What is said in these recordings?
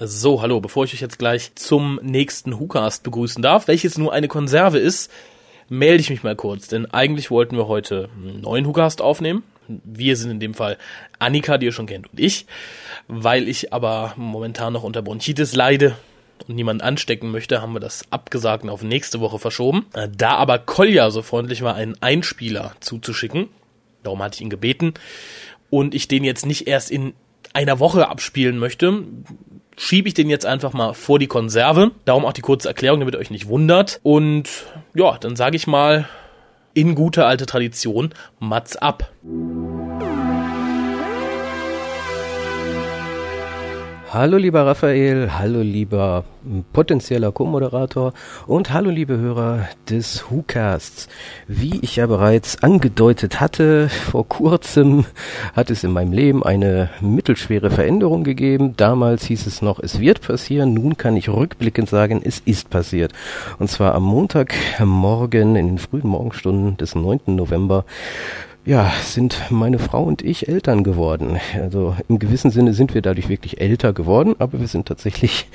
So, hallo, bevor ich euch jetzt gleich zum nächsten WhoCast begrüßen darf, welches nur eine Konserve ist, melde ich mich mal kurz, denn eigentlich wollten wir heute einen neuen WhoCast aufnehmen. Wir sind in dem Fall Annika, die ihr schon kennt, und ich. Weil ich aber momentan noch unter Bronchitis leide und niemanden anstecken möchte, haben wir das abgesagt und auf nächste Woche verschoben. Da aber Kolja so freundlich war, einen Einspieler zuzuschicken, darum hatte ich ihn gebeten, und ich den jetzt nicht erst in einer Woche abspielen möchte, schiebe ich den jetzt einfach mal vor die Konserve. Darum auch die kurze Erklärung, damit ihr euch nicht wundert. Und ja, dann sage ich mal in guter alte Tradition, Mats ab. Hallo lieber Raphael, hallo lieber potenzieller Co-Moderator und hallo liebe Hörer des WhoCasts. Wie ich ja bereits angedeutet hatte, vor kurzem hat es in meinem Leben eine mittelschwere Veränderung gegeben. Damals hieß es noch, es wird passieren. Nun kann ich rückblickend sagen, es ist passiert. Und zwar am Montagmorgen in den frühen Morgenstunden des 9. November ja, sind meine Frau und ich Eltern geworden. Also im gewissen Sinne sind wir dadurch wirklich älter geworden, aber wir sind tatsächlich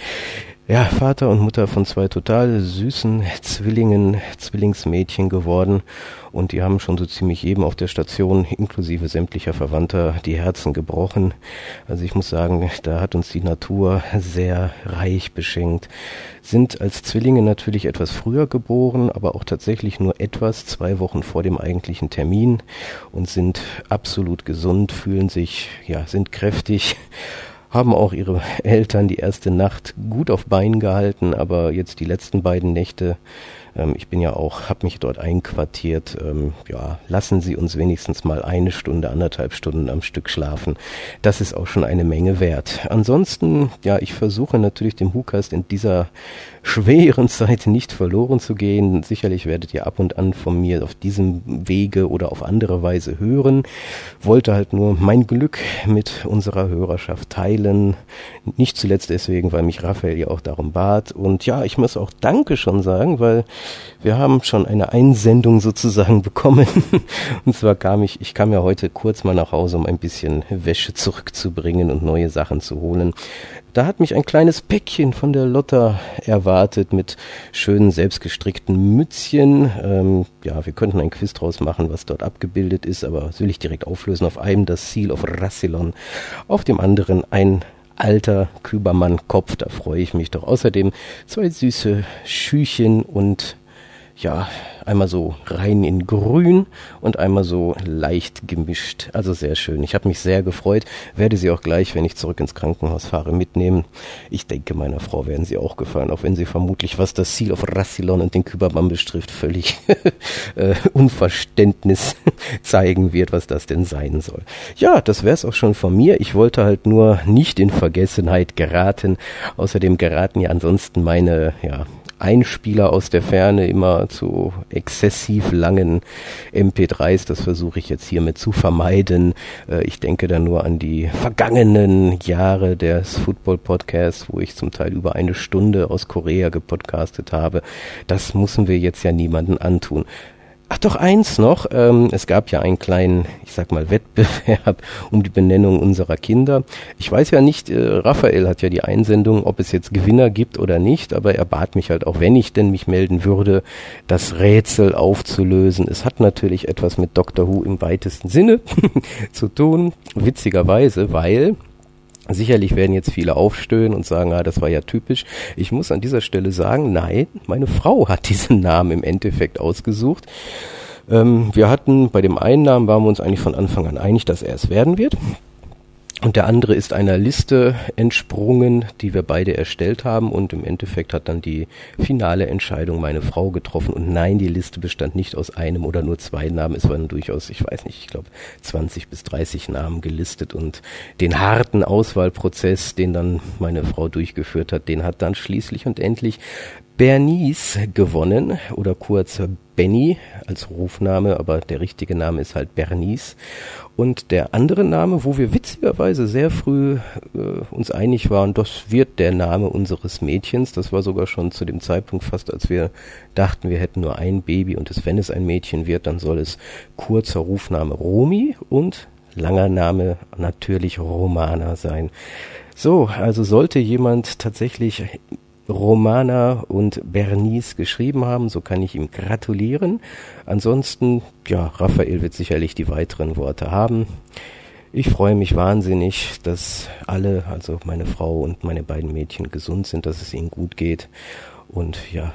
ja, Vater und Mutter von zwei total süßen Zwillingen, Zwillingsmädchen geworden. Und die haben schon so ziemlich jedem auf der Station, inklusive sämtlicher Verwandter, die Herzen gebrochen. Also ich muss sagen, da hat uns die Natur sehr reich beschenkt. Sind als Zwillinge natürlich etwas früher geboren, aber auch tatsächlich nur etwas, zwei Wochen vor dem eigentlichen Termin und sind absolut gesund, fühlen sich, ja, sind kräftig haben auch ihre Eltern die erste Nacht gut auf Beinen gehalten, aber jetzt die letzten beiden Nächte ähm, ich bin ja auch, habe mich dort einquartiert. Ähm, ja, lassen Sie uns wenigstens mal eine Stunde, anderthalb Stunden am Stück schlafen. Das ist auch schon eine Menge wert. Ansonsten, ja, ich versuche natürlich dem Hukast in dieser schweren Zeit nicht verloren zu gehen. Sicherlich werdet ihr ab und an von mir auf diesem Wege oder auf andere Weise hören. Wollte halt nur mein Glück mit unserer Hörerschaft teilen. Nicht zuletzt deswegen, weil mich Raphael ja auch darum bat. Und ja, ich muss auch Danke schon sagen, weil wir haben schon eine Einsendung sozusagen bekommen. Und zwar kam ich, ich kam ja heute kurz mal nach Hause, um ein bisschen Wäsche zurückzubringen und neue Sachen zu holen. Da hat mich ein kleines Päckchen von der Lotta erwartet mit schönen selbstgestrickten Mützchen. Ähm, ja, wir könnten ein Quiz draus machen, was dort abgebildet ist, aber das will ich direkt auflösen. Auf einem das Seal of Rassilon, auf dem anderen ein alter Kübermann-Kopf, da freue ich mich doch. Außerdem zwei süße Schüchen und ja, einmal so rein in grün und einmal so leicht gemischt. Also sehr schön. Ich habe mich sehr gefreut. Werde sie auch gleich, wenn ich zurück ins Krankenhaus fahre, mitnehmen. Ich denke, meiner Frau werden sie auch gefallen, auch wenn sie vermutlich, was das Seal of Rassilon und den Kübermann betrifft, völlig äh, Unverständnis zeigen wird, was das denn sein soll. Ja, das wäre es auch schon von mir. Ich wollte halt nur nicht in Vergessenheit geraten. Außerdem geraten ja ansonsten meine, ja, Einspieler aus der Ferne immer zu exzessiv langen MP3s. Das versuche ich jetzt hiermit zu vermeiden. Äh, ich denke da nur an die vergangenen Jahre des Football Podcasts, wo ich zum Teil über eine Stunde aus Korea gepodcastet habe. Das müssen wir jetzt ja niemanden antun. Ach doch, eins noch. Ähm, es gab ja einen kleinen, ich sag mal, Wettbewerb um die Benennung unserer Kinder. Ich weiß ja nicht, äh, Raphael hat ja die Einsendung, ob es jetzt Gewinner gibt oder nicht, aber er bat mich halt auch, wenn ich denn mich melden würde, das Rätsel aufzulösen. Es hat natürlich etwas mit Doctor Who im weitesten Sinne zu tun, witzigerweise, weil Sicherlich werden jetzt viele aufstöhnen und sagen, ah, das war ja typisch. Ich muss an dieser Stelle sagen, nein, meine Frau hat diesen Namen im Endeffekt ausgesucht. Ähm, wir hatten bei dem einen Namen waren wir uns eigentlich von Anfang an einig, dass er es werden wird. Und der andere ist einer Liste entsprungen, die wir beide erstellt haben. Und im Endeffekt hat dann die finale Entscheidung meine Frau getroffen. Und nein, die Liste bestand nicht aus einem oder nur zwei Namen. Es waren durchaus, ich weiß nicht, ich glaube 20 bis 30 Namen gelistet. Und den harten Auswahlprozess, den dann meine Frau durchgeführt hat, den hat dann schließlich und endlich Bernice gewonnen oder kurz Benny als Rufname, aber der richtige Name ist halt Bernice. Und der andere Name, wo wir witzigerweise sehr früh äh, uns einig waren, das wird der Name unseres Mädchens. Das war sogar schon zu dem Zeitpunkt fast, als wir dachten, wir hätten nur ein Baby und es, wenn es ein Mädchen wird, dann soll es kurzer Rufname Romi und langer Name natürlich Romana sein. So, also sollte jemand tatsächlich Romana und Bernice geschrieben haben, so kann ich ihm gratulieren. Ansonsten, ja, Raphael wird sicherlich die weiteren Worte haben. Ich freue mich wahnsinnig, dass alle, also meine Frau und meine beiden Mädchen gesund sind, dass es ihnen gut geht. Und ja,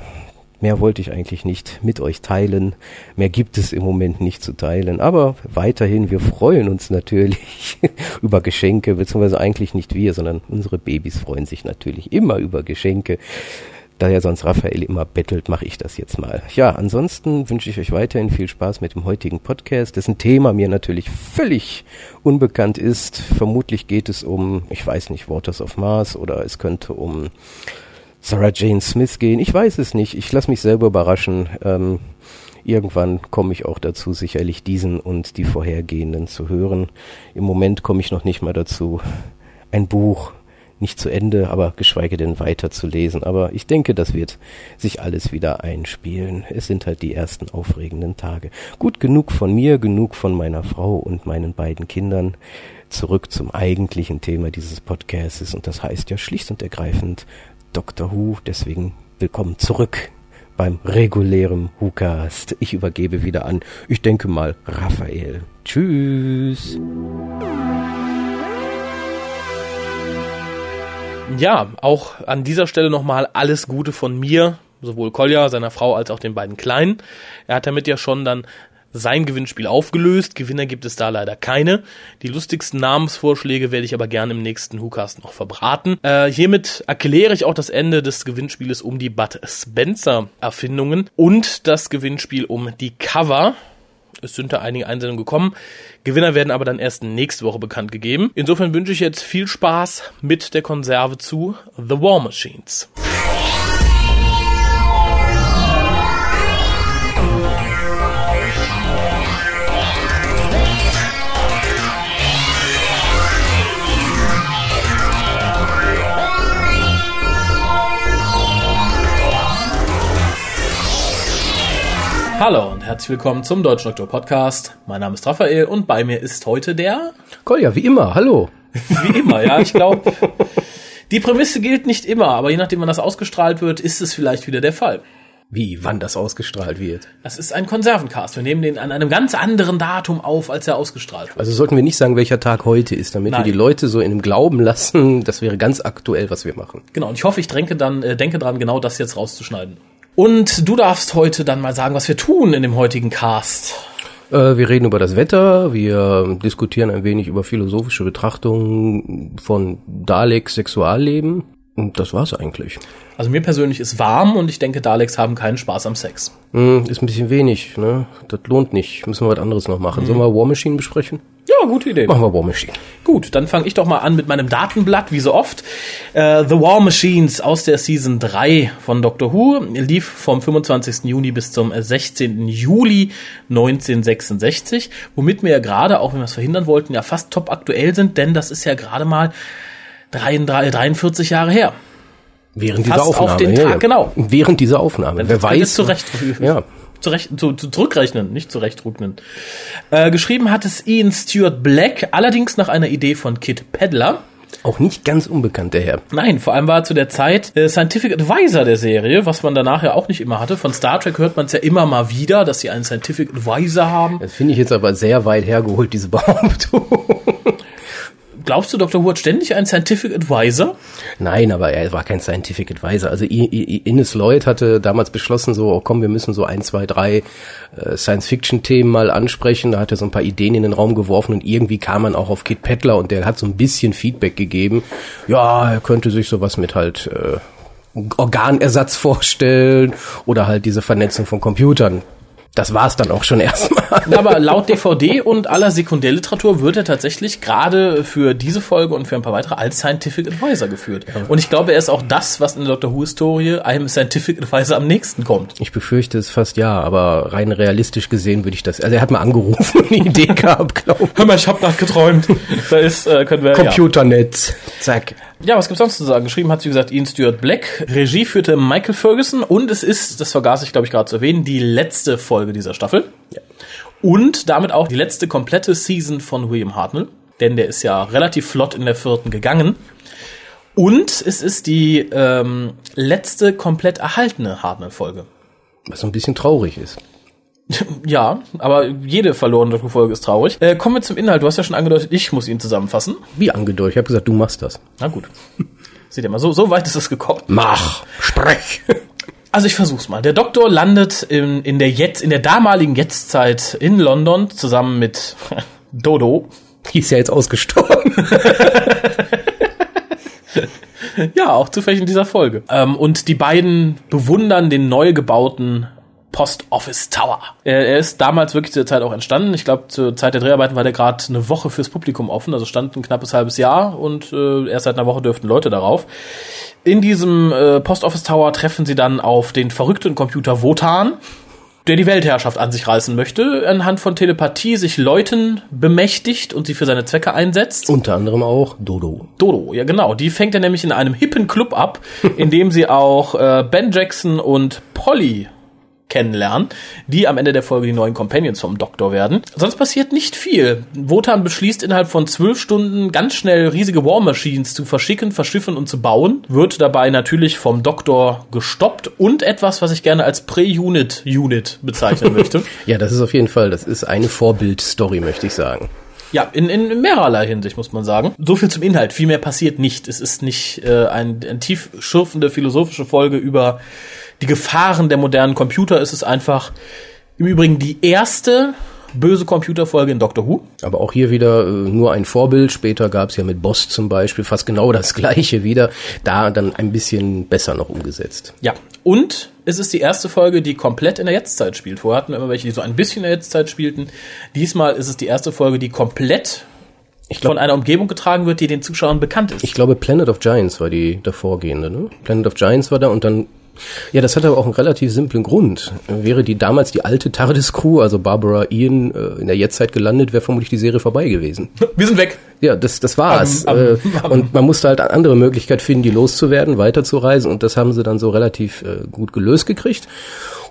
Mehr wollte ich eigentlich nicht mit euch teilen. Mehr gibt es im Moment nicht zu teilen. Aber weiterhin, wir freuen uns natürlich über Geschenke, beziehungsweise eigentlich nicht wir, sondern unsere Babys freuen sich natürlich immer über Geschenke. Da ja sonst Raphael immer bettelt, mache ich das jetzt mal. Ja, ansonsten wünsche ich euch weiterhin viel Spaß mit dem heutigen Podcast, dessen Thema mir natürlich völlig unbekannt ist. Vermutlich geht es um, ich weiß nicht, Waters of Mars oder es könnte um Sarah Jane Smith gehen. Ich weiß es nicht. Ich lasse mich selber überraschen. Ähm, irgendwann komme ich auch dazu, sicherlich diesen und die vorhergehenden zu hören. Im Moment komme ich noch nicht mal dazu, ein Buch nicht zu Ende, aber geschweige denn weiter zu lesen. Aber ich denke, das wird sich alles wieder einspielen. Es sind halt die ersten aufregenden Tage. Gut genug von mir, genug von meiner Frau und meinen beiden Kindern. Zurück zum eigentlichen Thema dieses Podcasts und das heißt ja schlicht und ergreifend Dr. Who. Deswegen willkommen zurück beim regulären WhoCast. Ich übergebe wieder an, ich denke mal, Raphael. Tschüss. Ja, auch an dieser Stelle nochmal alles Gute von mir, sowohl Kolja, seiner Frau, als auch den beiden Kleinen. Er hat damit ja schon dann sein Gewinnspiel aufgelöst. Gewinner gibt es da leider keine. Die lustigsten Namensvorschläge werde ich aber gerne im nächsten WhoCast noch verbraten. Äh, hiermit erkläre ich auch das Ende des Gewinnspieles um die Bud Spencer Erfindungen und das Gewinnspiel um die Cover. Es sind da einige Einsendungen gekommen. Gewinner werden aber dann erst nächste Woche bekannt gegeben. Insofern wünsche ich jetzt viel Spaß mit der Konserve zu The War Machines. Hallo und herzlich willkommen zum Deutschen Doktor Podcast. Mein Name ist Raphael und bei mir ist heute der Kolja, wie immer, hallo. Wie immer, ja, ich glaube, die Prämisse gilt nicht immer, aber je nachdem, wann das ausgestrahlt wird, ist es vielleicht wieder der Fall. Wie, wann das ausgestrahlt wird? Das ist ein Konservencast. Wir nehmen den an einem ganz anderen Datum auf, als er ausgestrahlt wird. Also sollten wir nicht sagen, welcher Tag heute ist, damit Nein. wir die Leute so in dem Glauben lassen, das wäre ganz aktuell, was wir machen. Genau, und ich hoffe, ich denke dann, äh, denke dran, genau das jetzt rauszuschneiden. Und du darfst heute dann mal sagen, was wir tun in dem heutigen Cast. Äh, wir reden über das Wetter, wir diskutieren ein wenig über philosophische Betrachtungen von Daleks Sexualleben. Und das war's eigentlich. Also mir persönlich ist warm und ich denke, Daleks haben keinen Spaß am Sex. Hm, ist ein bisschen wenig, ne? Das lohnt nicht. Müssen wir was anderes noch machen. Sollen wir War Machine besprechen? Ja, gute Idee. Machen wir War Machine. Gut, dann fange ich doch mal an mit meinem Datenblatt, wie so oft. Äh, The War Machines aus der Season 3 von Doctor Who lief vom 25. Juni bis zum 16. Juli 1966, womit wir ja gerade, auch wenn wir es verhindern wollten, ja fast top aktuell sind, denn das ist ja gerade mal 33, 43 Jahre her. Während dieser Fast auf Aufnahme. den ja, Tag, ja. genau. Während dieser Aufnahme. Wer weiß. Zurecht, Ja. Zurecht, zu, zu, zurückrechnen, nicht zurechtrücknen. Äh, geschrieben hat es Ian Stewart Black, allerdings nach einer Idee von Kit Pedler. Auch nicht ganz unbekannt, der Herr. Nein, vor allem war er zu der Zeit äh, Scientific Advisor der Serie, was man danach ja auch nicht immer hatte. Von Star Trek hört man es ja immer mal wieder, dass sie einen Scientific Advisor haben. Das finde ich jetzt aber sehr weit hergeholt, diese Behauptung. Glaubst du, Dr. Who hat ständig einen Scientific Advisor? Nein, aber er war kein Scientific Advisor. Also I- I- Ines Lloyd hatte damals beschlossen, so, oh, komm, wir müssen so ein, zwei, drei äh, Science-Fiction-Themen mal ansprechen. Da hat er so ein paar Ideen in den Raum geworfen und irgendwie kam man auch auf Kit Pettler und der hat so ein bisschen Feedback gegeben. Ja, er könnte sich sowas mit halt äh, Organersatz vorstellen oder halt diese Vernetzung von Computern. Das war's dann auch schon erstmal. Ja, aber laut DVD und aller Sekundärliteratur wird er tatsächlich gerade für diese Folge und für ein paar weitere als Scientific Advisor geführt. Und ich glaube, er ist auch das, was in der Dr. Who-Historie einem Scientific Advisor am nächsten kommt. Ich befürchte es fast ja, aber rein realistisch gesehen würde ich das. Also er hat mal angerufen und eine Idee gehabt, glaube ich. Hör mal, ich hab grad geträumt. Da ist, äh, können wir, ja. Computernetz. Zack. Ja, was gibt's sonst zu sagen? Geschrieben hat, wie gesagt, Ian Stewart Black. Regie führte Michael Ferguson und es ist, das vergaß ich, glaube ich, gerade zu erwähnen, die letzte Folge dieser Staffel. Und damit auch die letzte komplette Season von William Hartnell. Denn der ist ja relativ flott in der vierten gegangen. Und es ist die ähm, letzte komplett erhaltene Hartnell-Folge. Was so ein bisschen traurig ist. Ja, aber jede verlorene Folge ist traurig. Äh, kommen wir zum Inhalt. Du hast ja schon angedeutet, ich muss ihn zusammenfassen. Wie angedeutet? Ich habe gesagt, du machst das. Na gut. Seht ihr mal, so, so weit ist es gekommen. Mach, sprech. Also ich versuch's mal. Der Doktor landet in, in der jetzt, in der damaligen Jetztzeit in London zusammen mit Dodo. Die ist ja jetzt ausgestorben. Ja, auch zufällig in dieser Folge. Ähm, und die beiden bewundern den neu gebauten Post Office Tower. Er, er ist damals wirklich zu der Zeit auch entstanden. Ich glaube, zur Zeit der Dreharbeiten war der gerade eine Woche fürs Publikum offen, also stand ein knappes halbes Jahr und äh, erst seit einer Woche dürften Leute darauf. In diesem äh, Post Office Tower treffen sie dann auf den verrückten Computer Wotan, der die Weltherrschaft an sich reißen möchte, anhand von Telepathie sich Leuten bemächtigt und sie für seine Zwecke einsetzt. Unter anderem auch Dodo. Dodo, ja genau. Die fängt er nämlich in einem hippen Club ab, in dem sie auch äh, Ben Jackson und Polly kennenlernen, die am Ende der Folge die neuen Companions vom Doktor werden. Sonst passiert nicht viel. Wotan beschließt innerhalb von zwölf Stunden ganz schnell riesige War Machines zu verschicken, verschiffen und zu bauen, wird dabei natürlich vom Doktor gestoppt und etwas, was ich gerne als Pre-Unit Unit bezeichnen möchte. Ja, das ist auf jeden Fall, das ist eine Vorbildstory, möchte ich sagen. Ja, in, in mehrerlei Hinsicht muss man sagen. So viel zum Inhalt. Viel mehr passiert nicht. Es ist nicht äh, ein, ein tief schürfende philosophische Folge über die Gefahren der modernen Computer. Es ist einfach im Übrigen die erste böse Computerfolge in Doctor Who. Aber auch hier wieder äh, nur ein Vorbild. Später gab es ja mit Boss zum Beispiel fast genau das gleiche wieder. Da dann ein bisschen besser noch umgesetzt. Ja, und es ist die erste Folge, die komplett in der Jetztzeit spielt. Vorher hatten wir immer welche, die so ein bisschen in der Jetztzeit spielten. Diesmal ist es die erste Folge, die komplett Ich glaub- von einer Umgebung getragen wird, die den Zuschauern bekannt ist. Ich glaube, Planet of Giants war die davorgehende, ne? Planet of Giants war da und dann, ja, das hatte aber auch einen relativ simplen Grund. Wäre die damals die alte TARDIS-Crew, also Barbara Ian, äh, in der Jetztzeit gelandet, wäre vermutlich die Serie vorbei gewesen. wir sind weg. Ja, das, das war's. Am- äh, am- und man musste halt eine andere Möglichkeit finden, die loszuwerden, weiterzureisen. Und das haben sie dann so relativ äh, gut gelöst gekriegt.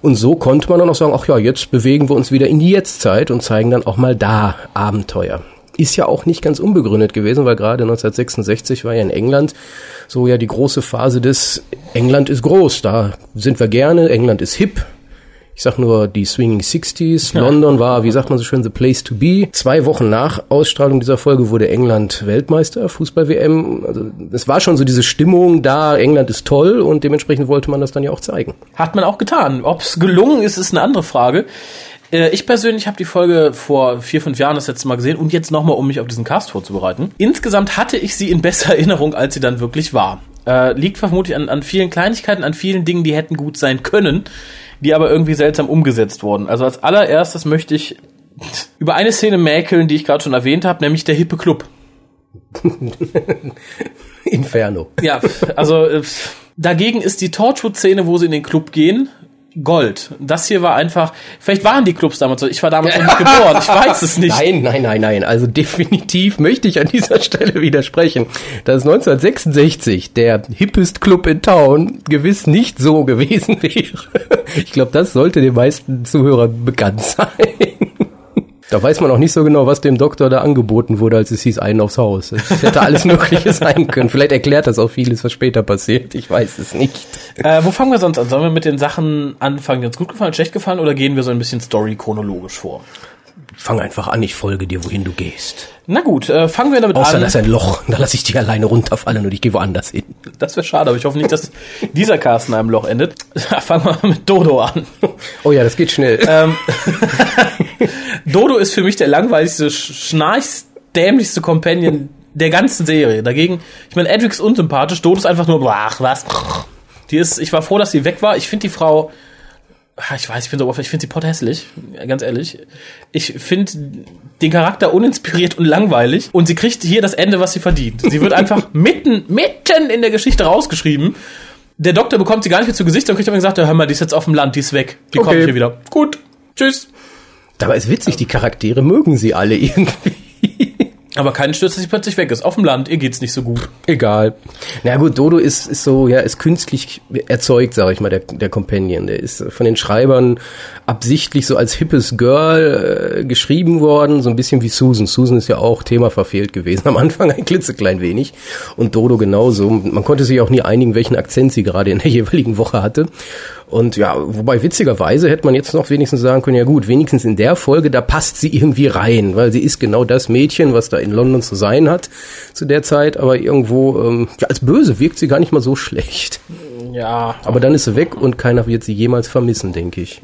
Und so konnte man dann auch sagen, ach ja, jetzt bewegen wir uns wieder in die Jetztzeit und zeigen dann auch mal da Abenteuer. Ist ja auch nicht ganz unbegründet gewesen, weil gerade 1966 war ja in England so ja die große Phase des England ist groß, da sind wir gerne, England ist hip, ich sag nur die Swinging Sixties. London war, wie sagt man so schön, the place to be. Zwei Wochen nach Ausstrahlung dieser Folge wurde England Weltmeister, Fußball-WM. Also es war schon so diese Stimmung da, England ist toll und dementsprechend wollte man das dann ja auch zeigen. Hat man auch getan. Ob es gelungen ist, ist eine andere Frage. Äh, Ich persönlich habe die Folge vor vier, fünf Jahren das letzte Mal gesehen und jetzt nochmal, um mich auf diesen Cast vorzubereiten. Insgesamt hatte ich sie in besser Erinnerung, als sie dann wirklich war. Äh, liegt vermutlich an, an vielen Kleinigkeiten, an vielen Dingen, die hätten gut sein können, die aber irgendwie seltsam umgesetzt wurden. Also als allererstes möchte ich über eine Szene mäkeln, die ich gerade schon erwähnt habe, nämlich der hippe Club. Inferno. Ja, also äh, dagegen ist die Torchwood-Szene, wo sie in den Club gehen, Gold. Das hier war einfach, vielleicht waren die Clubs damals so, ich war damals noch nicht geboren, ich weiß es nicht. Nein, nein, nein, nein. Also definitiv möchte ich an dieser Stelle widersprechen, dass 1966 der hippest Club in Town gewiss nicht so gewesen wäre. Ich glaube, das sollte den meisten Zuhörern bekannt sein. Da weiß man auch nicht so genau, was dem Doktor da angeboten wurde, als es hieß, einen aufs Haus. Es hätte alles Mögliche sein können. Vielleicht erklärt das auch vieles, was später passiert. Ich weiß es nicht. Äh, wo fangen wir sonst an? Sollen wir mit den Sachen anfangen, die uns gut gefallen, schlecht gefallen, oder gehen wir so ein bisschen story-chronologisch vor? Fang einfach an, ich folge dir, wohin du gehst. Na gut, äh, fangen wir damit Außer an. da ist ein Loch, da lasse ich dich alleine runterfallen und ich gehe woanders hin. Das wäre schade, aber ich hoffe nicht, dass dieser Cast in einem Loch endet. fangen wir mal mit Dodo an. Oh ja, das geht schnell. Ähm, Dodo ist für mich der langweiligste, schnarchsdämlichste Companion der ganzen Serie. Dagegen, ich meine, Edric ist unsympathisch, Dodo ist einfach nur, ach, was. Die ist, ich war froh, dass sie weg war. Ich finde die Frau, ich weiß, ich bin so oberflächlich, ich finde sie potthässlich, ganz ehrlich. Ich finde den Charakter uninspiriert und langweilig und sie kriegt hier das Ende, was sie verdient. Sie wird einfach mitten, mitten in der Geschichte rausgeschrieben. Der Doktor bekommt sie gar nicht mehr zu Gesicht und kriegt aber gesagt, hör mal, die ist jetzt auf dem Land, die ist weg. Die kommt Okay. hier wieder. Gut, tschüss. Dabei ist witzig, die Charaktere mögen sie alle irgendwie. Aber kein stürzt, dass sie plötzlich weg ist. Auf dem Land, ihr geht's nicht so gut. Egal. Na gut, Dodo ist, ist so, ja, ist künstlich erzeugt, sage ich mal, der, der Companion. Der ist von den Schreibern absichtlich so als hippes Girl äh, geschrieben worden, so ein bisschen wie Susan. Susan ist ja auch Thema verfehlt gewesen. Am Anfang ein klitzeklein wenig. Und Dodo genauso. Man konnte sich auch nie einigen, welchen Akzent sie gerade in der jeweiligen Woche hatte. Und ja, wobei witzigerweise hätte man jetzt noch wenigstens sagen können, ja gut, wenigstens in der Folge, da passt sie irgendwie rein, weil sie ist genau das Mädchen, was da in London zu sein hat zu der Zeit, aber irgendwo, ähm, ja, als böse wirkt sie gar nicht mal so schlecht. Ja. Aber dann ist sie weg und keiner wird sie jemals vermissen, denke ich.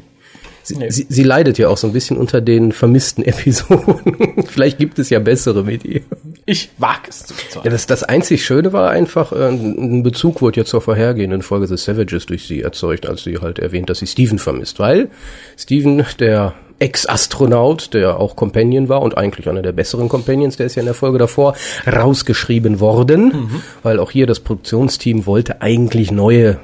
Sie, Nee. sie, sie leidet ja auch so ein bisschen unter den vermissten Episoden. Vielleicht gibt es ja bessere mit ihr. Ich wag es zu Ja, bezahlen. das, das einzig Schöne war einfach, äh, ein Bezug wurde ja zur vorhergehenden Folge The Savages durch sie erzeugt, als sie halt erwähnt, dass sie Steven vermisst, weil Steven, der Ex-Astronaut, der auch Companion war und eigentlich einer der besseren Companions, der ist ja in der Folge davor rausgeschrieben worden, weil auch hier das Produktionsteam wollte eigentlich neue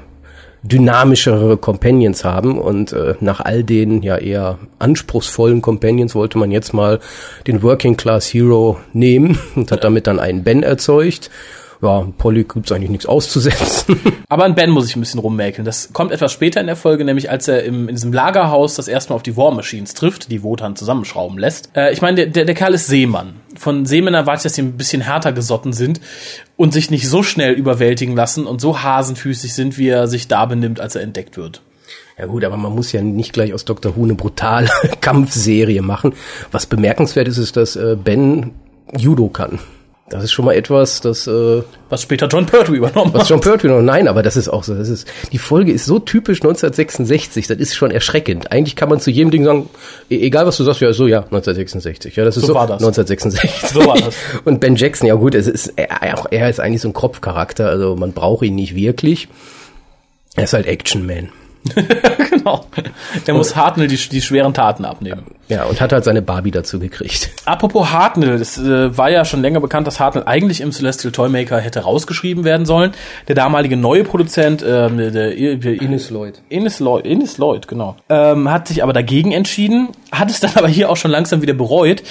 dynamischere Companions haben und äh, nach all den ja eher anspruchsvollen Companions wollte man jetzt mal den Working Class Hero nehmen und hat damit dann einen Ben erzeugt. Ja, Polly gibt's eigentlich nichts auszusetzen. Aber an Ben muss ich ein bisschen rummäkeln. Das kommt etwas später in der Folge, nämlich als er im, in diesem Lagerhaus das erste Mal auf die War Machines trifft, die Wotan zusammenschrauben lässt. Äh, ich meine, der, der, der Kerl ist Seemann. Von Seemännern erwarte ich, dass sie ein bisschen härter gesotten sind und sich nicht so schnell überwältigen lassen und so hasenfüßig sind, wie er sich da benimmt, als er entdeckt wird. Ja gut, aber man muss ja nicht gleich aus Dr. Who eine brutale Kampfserie machen. Was bemerkenswert ist, ist, dass äh, Ben Judo kann. Das ist schon mal etwas, das äh, Was später John Pertwee übernommen Was hat. John Pertwee noch, nein, aber das ist auch so, das ist, die Folge ist so typisch 1966, das ist schon erschreckend. Eigentlich kann man zu jedem Ding sagen, e- egal was du sagst, ja, so, ja, 1966, ja, das ist So so, war das. 1966. So war das. Und Ben Jackson, ja gut, es ist, er, auch er ist eigentlich so ein Kopfcharakter, also man braucht ihn nicht wirklich. Er ist halt Action-Man. genau. Der muss Hartnell die, die schweren Taten abnehmen. Ja, und hat halt seine Barbie dazu gekriegt. Apropos Hartnell, es äh, war ja schon länger bekannt, dass Hartnell eigentlich im Celestial Toymaker hätte rausgeschrieben werden sollen. Der damalige neue Produzent, ähm, der, der, der Lloyd. Ines Lloyd, Ines Lloyd, genau. Ähm, hat sich aber dagegen entschieden, hat es dann aber hier auch schon langsam wieder bereut.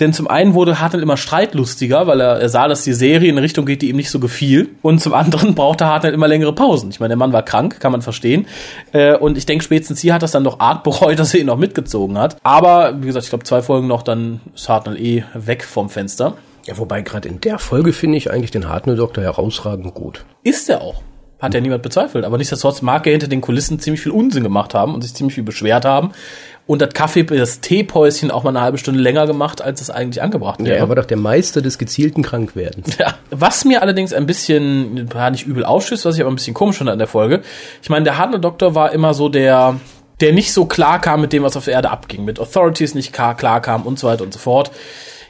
Denn zum einen wurde Hartnell immer streitlustiger, weil er, er sah, dass die Serie in eine Richtung geht, die ihm nicht so gefiel. Und zum anderen brauchte Hartnell immer längere Pausen. Ich meine, der Mann war krank, kann man verstehen. Äh, und ich denke, spätestens hier hat das dann doch arg bereut, dass er ihn noch mitgezogen hat. Aber, wie gesagt, ich glaube, zwei Folgen noch, dann ist Hartnell eh weg vom Fenster. Ja, wobei gerade in der Folge finde ich eigentlich den Hartnell-Doktor herausragend gut. Ist er auch. Hat ja niemand bezweifelt. Aber nichtsdestotrotz mag er hinter den Kulissen ziemlich viel Unsinn gemacht haben und sich ziemlich viel beschwert haben. Und das Kaffee, das Teepäuschen auch mal eine halbe Stunde länger gemacht, als es eigentlich angebracht Ja, wäre. er war doch der Meister des gezielten Krankwerdens. Ja, was mir allerdings ein bisschen, ja, nicht übel aufschüsst, was ich aber ein bisschen komisch fand an der Folge. Ich meine, der Hartnell Doktor war immer so der, der nicht so klar kam mit dem, was auf der Erde abging, mit Authorities nicht klar, klar kam und so weiter und so fort.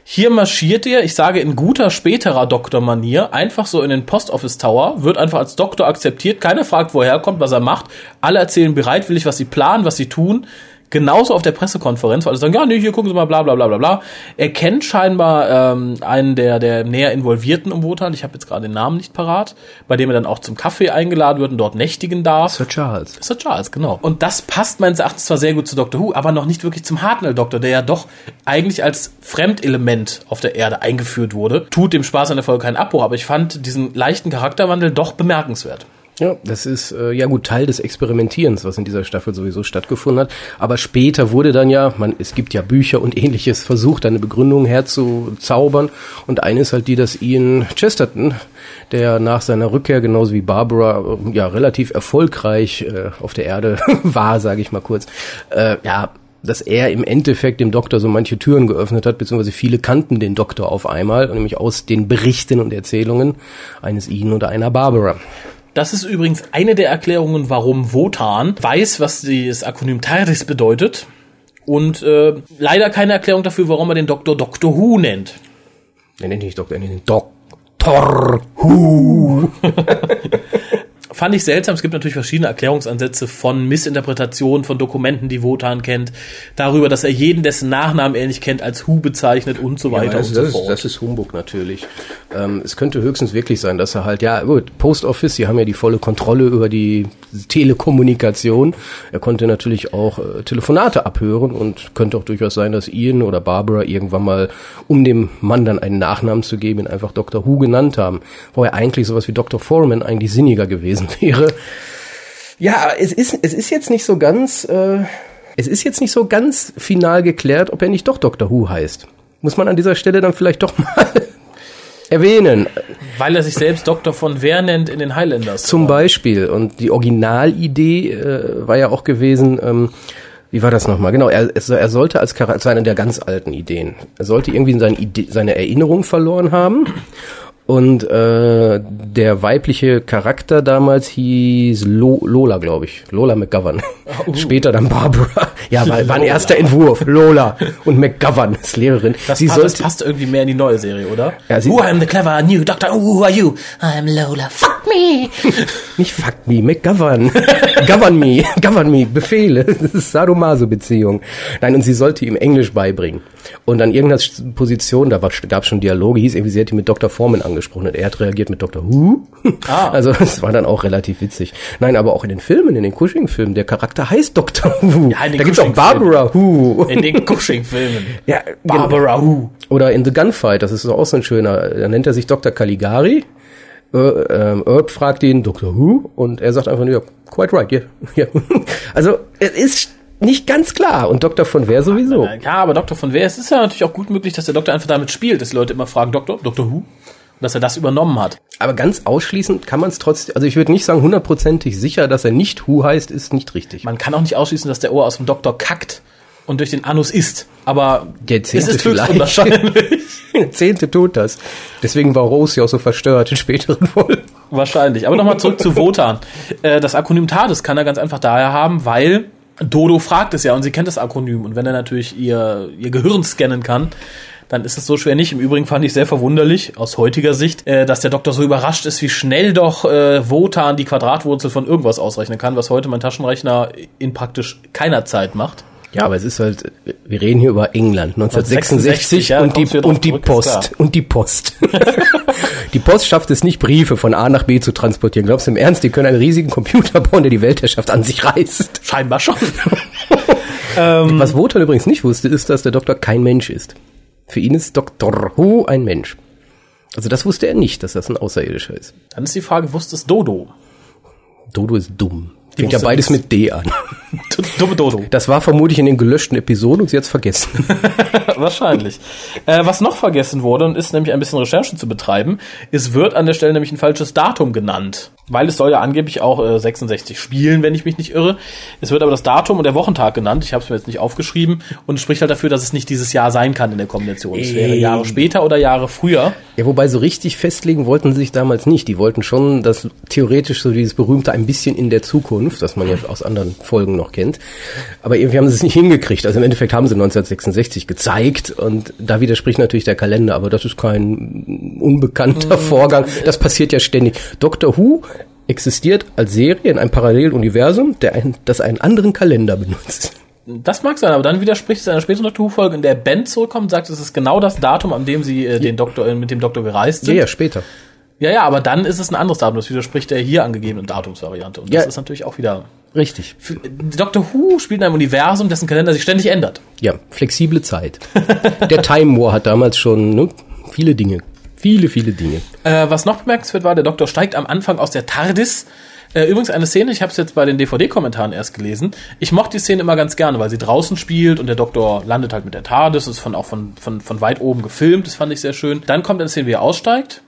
Hier marschiert er, ich sage in guter späterer Doktor-Manier, einfach so in den Post Office Tower, wird einfach als Doktor akzeptiert, keiner fragt, woher er kommt, was er macht. Alle erzählen bereitwillig, was sie planen, was sie tun. Genauso auf der Pressekonferenz, weil alle sagen, ja, nee, hier gucken Sie mal, bla bla bla bla bla. Er kennt scheinbar ähm, einen der, der näher Involvierten im Wotan, ich habe jetzt gerade den Namen nicht parat, bei dem er dann auch zum Kaffee eingeladen wird und dort nächtigen darf. Sir Charles. Sir Charles, genau. Und das passt meines Erachtens zwar sehr gut zu Doctor Who, aber noch nicht wirklich zum Hartnell-Doktor, der ja doch eigentlich als Fremdelement auf der Erde eingeführt wurde. Tut dem Spaß an der Folge keinen Abbruch, aber ich fand diesen leichten Charakterwandel doch bemerkenswert. Ja, das ist äh, ja gut Teil des Experimentierens, was in dieser Staffel sowieso stattgefunden hat. Aber später wurde dann ja, man, es gibt ja Bücher und ähnliches, versucht, eine Begründung herzuzaubern. Und eine ist halt die, dass Ian Chesterton, der nach seiner Rückkehr genauso wie Barbara äh, ja relativ erfolgreich äh, auf der Erde war, sage ich mal kurz, äh, ja dass er im Endeffekt dem Doktor so manche Türen geöffnet hat, beziehungsweise viele kannten den Doktor auf einmal, nämlich aus den Berichten und Erzählungen eines Ian oder einer Barbara. Das ist übrigens eine der Erklärungen, warum Wotan weiß, was das Akronym TARDIS bedeutet. Und äh, leider keine Erklärung dafür, warum er den Doktor Doctor Who nennt. Er nennt ihn nicht Doktor, er nennt ihn Doktor Who. Fand ich seltsam. Es gibt natürlich verschiedene Erklärungsansätze von Missinterpretationen von Dokumenten, die Wotan kennt, darüber, dass er jeden, dessen Nachnamen er nicht kennt, als Hu bezeichnet und so weiter Ja, das, und so fort. ist, das ist Humbug natürlich. Ähm, es könnte höchstens wirklich sein, dass er halt, ja gut, Post Office, sie haben ja die volle Kontrolle über die Telekommunikation. Er konnte natürlich auch äh, Telefonate abhören und könnte auch durchaus sein, dass Ian oder Barbara irgendwann mal, um dem Mann dann einen Nachnamen zu geben, ihn einfach Dr. Who genannt haben. Wo er eigentlich sowas wie Dr. Foreman eigentlich sinniger gewesen wäre. Ja, es ist, es ist jetzt nicht so ganz, äh, es ist jetzt nicht so ganz final geklärt, ob er nicht doch Dr. Who heißt. Muss man an dieser Stelle dann vielleicht doch mal erwähnen. Weil er sich selbst Dr. von Wer nennt in den Highlanders. Zum Beispiel. Und die Originalidee äh, war ja auch gewesen, ähm, wie war das nochmal? Genau, er, es- er sollte als Charakter, das war eine der ganz alten Ideen. Er sollte irgendwie seine, Idee, seine Erinnerung verloren haben. Und äh, der weibliche Charakter damals hieß Lo, Lola, glaube ich. Lola McGovern. Später dann Barbara. Ja, war, war ein erster Entwurf. Lola und McGovern als Lehrerin. Das, Sie passt, das sollte, passt irgendwie mehr in die neue Serie, oder? Ja, sie- Who I'm the clever new doctor. Who are you? I'm Lola. Fuck me. Nicht fuck me, McGovern. Govern me, govern me, Befehle. Das ist Sadomaso-Beziehung. Nein, und sie sollte ihm Englisch beibringen. Und an irgendeiner Position, da gab es schon Dialoge, hieß irgendwie, sie hätte mit Dr. Foreman angesprochen und er hat reagiert mit Dr. Who. Ah. Also es war dann auch relativ witzig. Nein, aber auch in den Filmen, in den Cushing-Filmen, der Charakter heißt Dr. Who. Ja, in den da gibt's auch. Barbara Who. In den Cushing-Filmen. Ja, Barbara Who. Oder in The Gunfight, das ist auch so ein schöner, da nennt er sich Dr. Caligari. Äh, Erb fragt ihn, Dr. Who? Und er sagt einfach nur, ja, quite right, yeah. yeah. Also, es ist nicht ganz klar. Und Dr. von Wer sowieso. Ja, aber Dr. von Wer, es ist ja natürlich auch gut möglich, dass der Doktor einfach damit spielt, dass die Leute immer fragen, Doktor, Dr. Who? Dass er das übernommen hat. Aber ganz ausschließend kann man es trotzdem, also ich würde nicht sagen, hundertprozentig sicher, dass er nicht Who heißt, ist nicht richtig. Man kann auch nicht ausschließen, dass der Ohr aus dem Doktor kackt und durch den Anus isst. Aber Der es Zehnte ist höchst vielleicht. unwahrscheinlich. Der Zehnte tut das. Deswegen war Rose ja auch so verstört in späteren Folgen. Wahrscheinlich. Aber nochmal zurück zu Wotan. Äh, Das Akronym TARDIS kann er ganz einfach daher haben, weil Dodo fragt es ja und sie kennt das Akronym. Und wenn er natürlich ihr, ihr Gehirn scannen kann, dann ist es so schwer nicht. Im Übrigen fand ich sehr verwunderlich, aus heutiger Sicht, äh, dass der Doktor so überrascht ist, wie schnell doch äh, Wotan die Quadratwurzel von irgendwas ausrechnen kann, was heute mein Taschenrechner in praktisch keiner Zeit macht. Ja, aber es ist halt, wir reden hier über England 1966 ja, und die, und die Post. Und die Post. die Post schafft es nicht, Briefe von A nach B zu transportieren. Glaubst du im Ernst, die können einen riesigen Computer bauen, der die Weltherrschaft an sich reißt? Scheinbar schon. Was Wotan übrigens nicht wusste, ist, dass der Doktor kein Mensch ist. Für ihn ist Dr. Who ein Mensch. Also das wusste er nicht, dass das ein Außerirdischer ist. Dann ist die Frage, wusste es Dodo? Dodo ist dumm. Fängt ja beides mit D an. Dumme Dodo. Das war vermutlich in den gelöschten Episoden und sie hat's vergessen. Wahrscheinlich. Äh, was noch vergessen wurde und ist nämlich ein bisschen Recherche zu betreiben, es wird an der Stelle nämlich ein falsches Datum genannt. Weil es soll ja angeblich auch äh, 66 spielen, wenn ich mich nicht irre. Es wird aber das Datum und der Wochentag genannt. Ich habe es mir jetzt nicht aufgeschrieben und es spricht halt dafür, dass es nicht dieses Jahr sein kann in der Kombination. Es wäre. Jahre später oder Jahre früher. Ja, wobei so richtig festlegen wollten sie sich damals nicht. Die wollten schon das theoretisch so dieses berühmte ein bisschen in der Zukunft, das man ja aus anderen Folgen noch kennt. Aber irgendwie haben sie es nicht hingekriegt. Also im Endeffekt haben sie 1966 gezeigt und da widerspricht natürlich der Kalender, aber das ist kein unbekannter Vorgang. Das passiert ja ständig. Doctor Who existiert als Serie in einem Paralleluniversum, der ein, das einen anderen Kalender benutzt. Das mag sein, aber dann widerspricht es einer späteren Doctor Who-Folge, in der Ben zurückkommt und sagt, es ist genau das Datum, an dem sie äh, den Doktor, äh, mit dem Doktor gereist Ja, sind. ja, später. Ja, ja, aber dann ist es ein anderes Datum. Das widerspricht der hier angegebenen Datumsvariante. Und das Ja. ist natürlich auch wieder. Richtig. Für- Doctor Who spielt in einem Universum, dessen Kalender sich ständig ändert. Ja, flexible Zeit. Der Time War hat damals schon ne, viele Dinge. Viele, viele Dinge. Äh, was noch bemerkenswert war, der Doktor steigt am Anfang aus der TARDIS. Äh, übrigens eine Szene, ich habe es jetzt bei den DVD-Kommentaren erst gelesen. Ich mochte die Szene immer ganz gerne, weil sie draußen spielt und der Doktor landet halt mit der TARDIS, ist von, auch von, von, von weit oben gefilmt, das fand ich sehr schön. Dann kommt eine Szene, wie er aussteigt,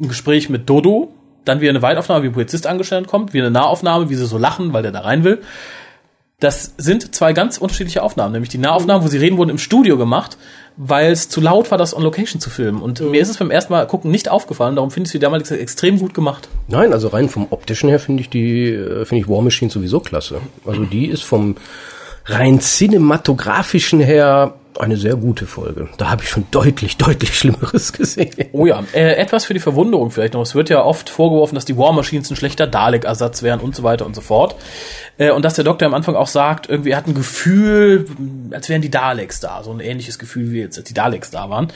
ein Gespräch mit Dodo, dann wieder eine Weitaufnahme, wie ein Polizist angestellt kommt, wie eine Nahaufnahme, wie sie so lachen, weil der da rein will. Das sind zwei ganz unterschiedliche Aufnahmen. Nämlich die Nahaufnahmen, wo sie reden, wurden im Studio gemacht, weil es zu laut war, das on Location zu filmen. Und mir ist es beim ersten Mal gucken nicht aufgefallen. Darum finde ich sie damals extrem gut gemacht. Nein, also rein vom optischen her finde ich die, äh, finde ich War Machine sowieso klasse. Also die ist vom rein cinematografischen her eine sehr gute Folge. Da habe ich schon deutlich, deutlich Schlimmeres gesehen. Oh ja, äh, etwas für die Verwunderung vielleicht noch. Es wird ja oft vorgeworfen, dass die War Machines ein schlechter Dalek-Ersatz wären und so weiter und so fort. Äh, und dass der Doktor am Anfang auch sagt, irgendwie er hat ein Gefühl, als wären die Daleks da. So ein ähnliches Gefühl wie jetzt, als die Daleks da waren.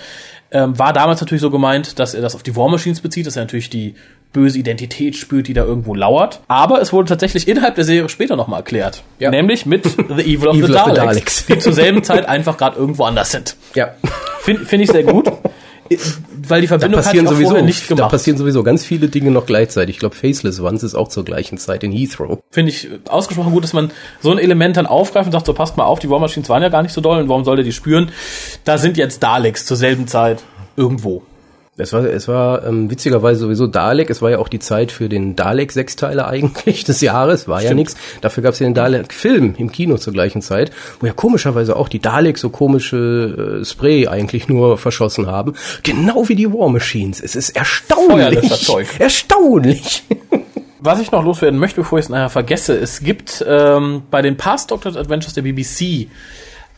Ähm, war damals natürlich so gemeint, dass er das auf die War Machines bezieht, dass er natürlich die böse Identität spürt, die da irgendwo lauert. Aber es wurde tatsächlich innerhalb der Serie später nochmal erklärt. Ja. Nämlich mit The Evil of, Evil the, Daleks, of the Daleks, die zur selben Zeit einfach gerade irgendwo anders sind. Ja. Finde find ich sehr gut. Weil die Verbindung hat sowieso, nicht gemacht. Da passieren sowieso ganz viele Dinge noch gleichzeitig. Ich glaube, Faceless Ones ist auch zur gleichen Zeit in Heathrow. Finde ich ausgesprochen gut, dass man so ein Element dann aufgreift und sagt, so passt mal auf, die War Machines waren ja gar nicht so doll und warum soll der die spüren? Da sind jetzt Daleks zur selben Zeit irgendwo. Es war, es war ähm, witzigerweise sowieso Dalek. Es war ja auch die Zeit für den Dalek-Sechsteiler eigentlich des Jahres. War Stimmt. ja nichts. Dafür gab es ja den Dalek-Film im Kino zur gleichen Zeit, wo ja komischerweise auch die Daleks so komische äh, Spray eigentlich nur verschossen haben. Genau wie die War Machines. Es ist erstaunlich. Zeug. Erstaunlich. Was ich noch loswerden möchte, bevor ich es nachher vergesse, es gibt ähm, bei den Past Doctors Adventures der BBC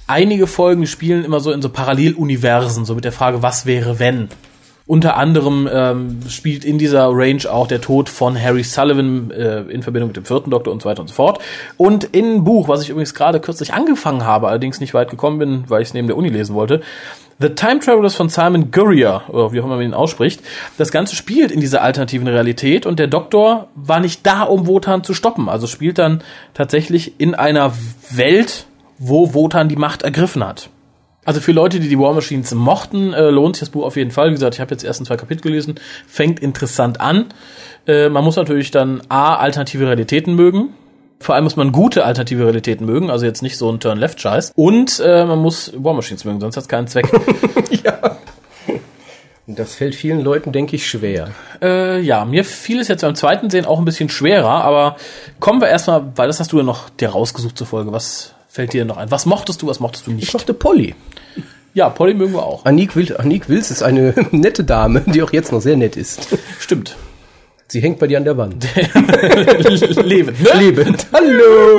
einige Folgen, spielen immer so in so Paralleluniversen, so mit der Frage, was wäre wenn? Unter anderem ähm, spielt in dieser Range auch der Tod von Harry Sullivan äh, in Verbindung mit dem vierten Doktor und so weiter und so fort. Und in Buch, was ich übrigens gerade kürzlich angefangen habe, allerdings nicht weit gekommen bin, weil ich es neben der Uni lesen wollte, The Time Travelers von Simon Gurrier, oder wie auch immer man ihn ausspricht. Das Ganze spielt in dieser alternativen Realität und der Doktor war nicht da, um Wotan zu stoppen. Also spielt dann tatsächlich in einer Welt, wo Wotan die Macht ergriffen hat. Also für Leute, die die War Machines mochten, äh, lohnt sich das Buch auf jeden Fall. Wie gesagt, ich habe jetzt die ersten zwei Kapitel gelesen. Fängt interessant an. Äh, man muss natürlich dann A, alternative Realitäten mögen. Vor allem muss man gute alternative Realitäten mögen, also jetzt nicht so ein Turn-Left-Scheiß. Und äh, man muss War Machines mögen, sonst hat es keinen Zweck. ja. Und das fällt vielen Leuten, denke ich, schwer. Äh, ja, mir fiel es jetzt beim zweiten Sehen auch ein bisschen schwerer, aber kommen wir erstmal, weil das hast du ja noch dir rausgesucht zur Folge. Was fällt dir noch ein? Was mochtest du, was mochtest du nicht? Ich mochte Polly. Ja, Polly mögen wir auch. Anik, Wil Anik Wils ist eine nette Dame, die auch jetzt noch sehr nett ist. Stimmt. Sie hängt bei dir an der Wand. Lebend. Ne? Lebend. Hallo.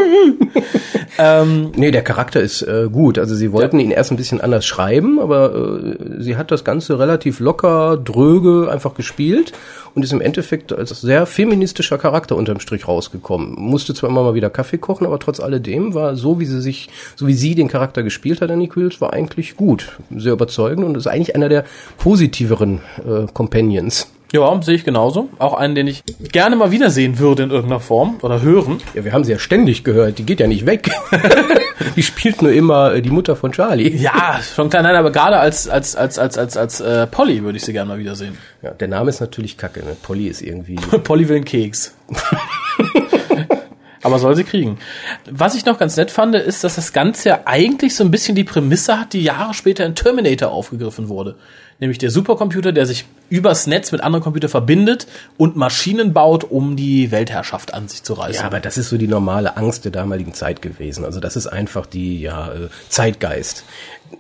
ähm, nee, der Charakter ist äh, gut. Also sie wollten ja. ihn erst ein bisschen anders schreiben, aber äh, sie hat das Ganze relativ locker, dröge einfach gespielt und ist im Endeffekt als sehr feministischer Charakter unterm Strich rausgekommen. Musste zwar immer mal wieder Kaffee kochen, aber trotz alledem war so, wie sie sich, so wie sie den Charakter gespielt hat, Annie Quills, war eigentlich gut. Sehr überzeugend und ist eigentlich einer der positiveren äh, Companions. Ja, sehe ich genauso. Auch einen, den ich gerne mal wiedersehen würde in irgendeiner Form oder hören. Ja, wir haben sie ja ständig gehört. Die geht ja nicht weg. die spielt nur immer äh, die Mutter von Charlie. Ja, schon klein, nein, aber gerade als als als als als als äh, Polly würde ich sie gerne mal wiedersehen. Ja, der Name ist natürlich kacke. Ne? Polly ist irgendwie. Polly will einen Keks. aber soll sie kriegen. Was ich noch ganz nett fand, ist, dass das Ganze ja eigentlich so ein bisschen die Prämisse hat, die Jahre später in Terminator aufgegriffen wurde nämlich der Supercomputer, der sich übers Netz mit anderen Computern verbindet und Maschinen baut, um die Weltherrschaft an sich zu reißen. Ja, aber das ist so die normale Angst der damaligen Zeit gewesen. Also das ist einfach die ja, äh, Zeitgeist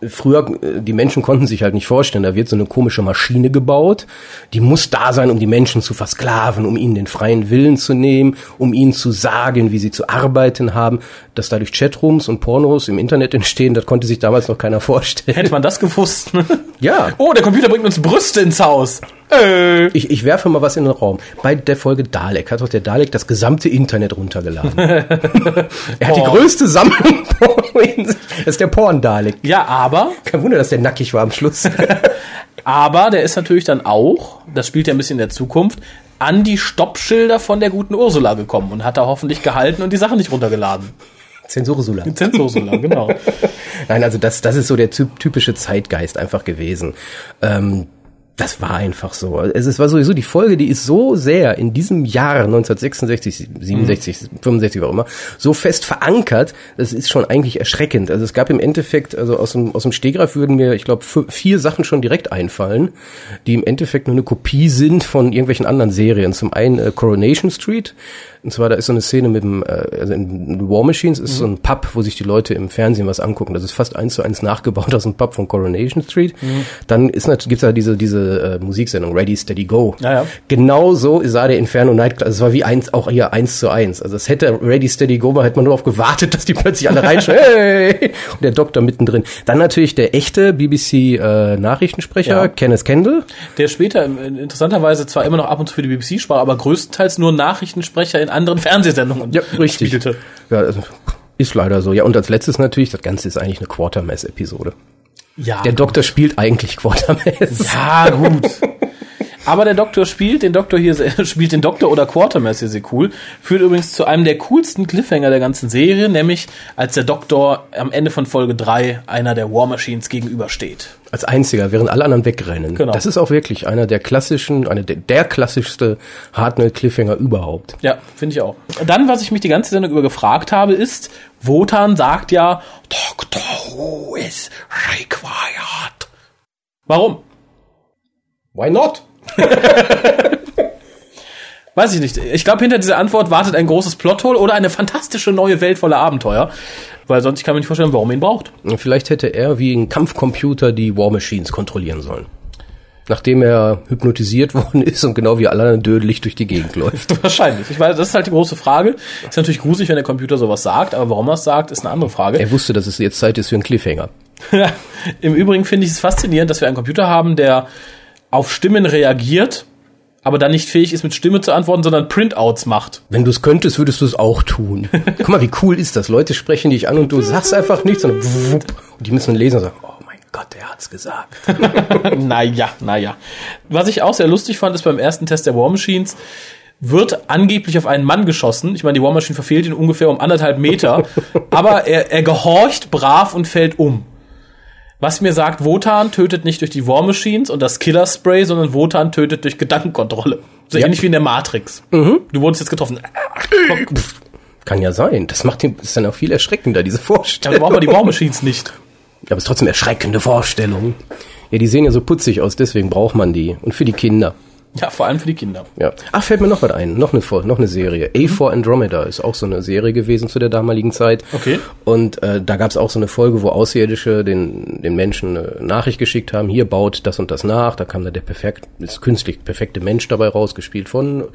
früher, äh, die Menschen konnten sich halt nicht vorstellen, da wird so eine komische Maschine gebaut, die muss da sein, um die Menschen zu versklaven, um ihnen den freien Willen zu nehmen, um ihnen zu sagen, wie sie zu arbeiten haben, dass dadurch Chatrooms und Pornos im Internet entstehen, das konnte sich damals noch keiner vorstellen. Hätte man das gewusst? Ne? ja. Oh, der Computer bringt uns Brüste ins Haus. Äh. Ich, ich werfe mal was in den Raum. Bei der Folge Dalek hat doch der Dalek das gesamte Internet runtergeladen. er hat die größte Sammlung in sich. Das ist der Porn-Dalek. Ja, aber. Kein Wunder, dass der nackig war am Schluss. aber der ist natürlich dann auch, das spielt ja ein bisschen in der Zukunft, an die Stoppschilder von der guten Ursula gekommen und hat da hoffentlich gehalten und die Sachen nicht runtergeladen. Zensursula. Zensursula, genau. Nein, also das, das ist so der typische Zeitgeist einfach gewesen. Ähm, das war einfach so. Es, es war sowieso die Folge, die ist so sehr in diesem Jahr 1966, 67, mhm. 65, auch immer, so fest verankert, das ist schon eigentlich erschreckend. Also es gab im Endeffekt, also aus dem, aus dem Stegreif würden mir, ich glaube, vier Sachen schon direkt einfallen, die im Endeffekt nur eine Kopie sind von irgendwelchen anderen Serien. Zum einen äh, Coronation Street, Und zwar, da ist so eine Szene mit dem, äh, also in War Machines ist mhm. so ein Pub, wo sich die Leute im Fernsehen was angucken. Das ist fast eins zu eins nachgebaut aus dem Pub von Coronation Street. Mhm. Dann ist natürlich, gibt's da diese, diese äh, Musiksendung, Ready, Steady, Go. Ja, ja. Genau so sah der Inferno Nightclub. Also es war wie eins, auch hier eins zu eins. Also es hätte Ready, Steady, Go, war, hätte man nur darauf gewartet, dass die plötzlich alle reinschreien. hey! Und der Doktor mittendrin. Dann natürlich der echte BBC äh, Nachrichtensprecher, ja. Kenneth Kendall. Der später interessanterweise zwar immer noch ab und zu für die BBC sprach, aber größtenteils nur Nachrichtensprecher in anderen Fernsehsendungen ja, richtig. spielte. Ja, also, ist leider so. Ja, und als letztes natürlich, das Ganze ist eigentlich eine Quartermass-Episode. Ja. Der Doktor spielt eigentlich Quartermass. Ja, gut. Aber der Doktor spielt, den Doktor hier spielt den Doktor oder Quartermass hier sehr cool. Führt übrigens zu einem der coolsten Cliffhanger der ganzen Serie, nämlich als der Doktor am Ende von Folge 3 einer der War Machines gegenübersteht. Als einziger, während alle anderen wegrennen. Genau. Das ist auch wirklich einer der klassischen, eine der, der klassischste Hartnell-Cliffhanger überhaupt. Ja, finde ich auch. Dann, was ich mich die ganze Sendung über gefragt habe, ist, Wotan sagt ja, Doctor Who is required. Warum? Why not? Weiß ich nicht. Ich glaube, hinter dieser Antwort wartet ein großes Plothole oder eine fantastische neue Welt voller Abenteuer. Weil sonst kann man nicht vorstellen, warum er ihn braucht. Vielleicht hätte er wie ein Kampfcomputer die War Machines kontrollieren sollen. Nachdem er hypnotisiert worden ist und genau wie alle anderen dödelig durch die Gegend läuft. Wahrscheinlich. Ich weiß, das ist halt die große Frage. Ist natürlich gruselig, wenn der Computer sowas sagt, aber warum er es sagt, ist eine andere Frage. Er wusste, dass es jetzt Zeit ist für einen Cliffhanger. Im Übrigen finde ich es faszinierend, dass wir einen Computer haben, der auf Stimmen reagiert, aber dann nicht fähig ist, mit Stimme zu antworten, sondern Printouts macht. Wenn du es könntest, würdest du es auch tun. Guck mal, wie cool ist das? Leute sprechen dich an und du sagst einfach nichts, sondern wupp, und die müssen lesen und sagen, oh mein Gott, der hat's gesagt. naja, naja. Was ich auch sehr lustig fand, ist beim ersten Test der War Machines, wird angeblich auf einen Mann geschossen. Ich meine, die War Machine verfehlt ihn ungefähr um anderthalb Meter, aber er, er gehorcht brav und fällt um. Was mir sagt, Wotan tötet nicht durch die War Machines und das Killer Spray, sondern Wotan tötet durch Gedankenkontrolle. So ja. ähnlich wie in der Matrix. Mhm. Du wurdest jetzt getroffen. Kann ja sein. Das macht ihn, ist dann auch viel erschreckender, diese Vorstellung. Ja, aber brauchen wir die War Machines nicht. Ja, aber es ist trotzdem erschreckende Vorstellung. Ja, die sehen ja so putzig aus, deswegen braucht man die. Und für die Kinder. Ja, vor allem für die Kinder. Ja. Ach, fällt mir noch was ein. Noch eine, noch eine Serie. A4 Andromeda ist auch so eine Serie gewesen zu der damaligen Zeit. Okay. Und äh, da gab es auch so eine Folge, wo Außerirdische den, den Menschen eine Nachricht geschickt haben, hier baut das und das nach. Da kam da der perfekt, ist künstlich perfekte Mensch dabei rausgespielt von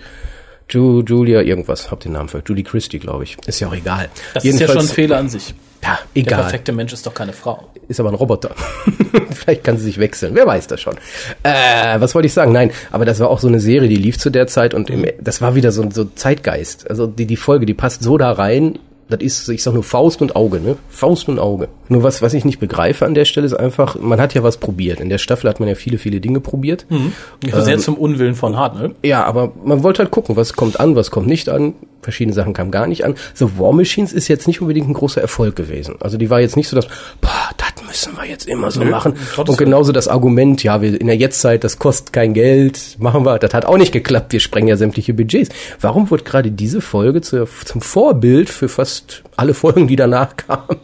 Ju, Julia irgendwas, hab den Namen für Julie Christie, glaube ich. Ist ja auch egal. Das Jedenfalls, ist ja schon ein Fehler an sich. Ja, egal. Der perfekte Mensch ist doch keine Frau. Ist aber ein Roboter. Vielleicht kann sie sich wechseln. Wer weiß das schon. Äh, was wollte ich sagen? Nein, aber das war auch so eine Serie, die lief zu der Zeit und im, das war wieder so, so Zeitgeist. Also die, die Folge, die passt so da rein das ist, ich sag nur Faust und Auge, ne? Faust und Auge. Nur was, was ich nicht begreife an der Stelle ist einfach, man hat ja was probiert. In der Staffel hat man ja viele, viele Dinge probiert. Mhm. Sehr ähm, zum Unwillen von Hart, ne? Ja, aber man wollte halt gucken, was kommt an, was kommt nicht an. Verschiedene Sachen kamen gar nicht an. So War Machines ist jetzt nicht unbedingt ein großer Erfolg gewesen. Also die war jetzt nicht so, dass, boah, das müssen wir jetzt immer so Nö, machen. Und genauso das Argument, ja, wir in der Jetztzeit, das kostet kein Geld, machen wir, das hat auch nicht geklappt, wir sprengen ja sämtliche Budgets. Warum wird gerade diese Folge zu, zum Vorbild für fast alle Folgen, die danach kamen?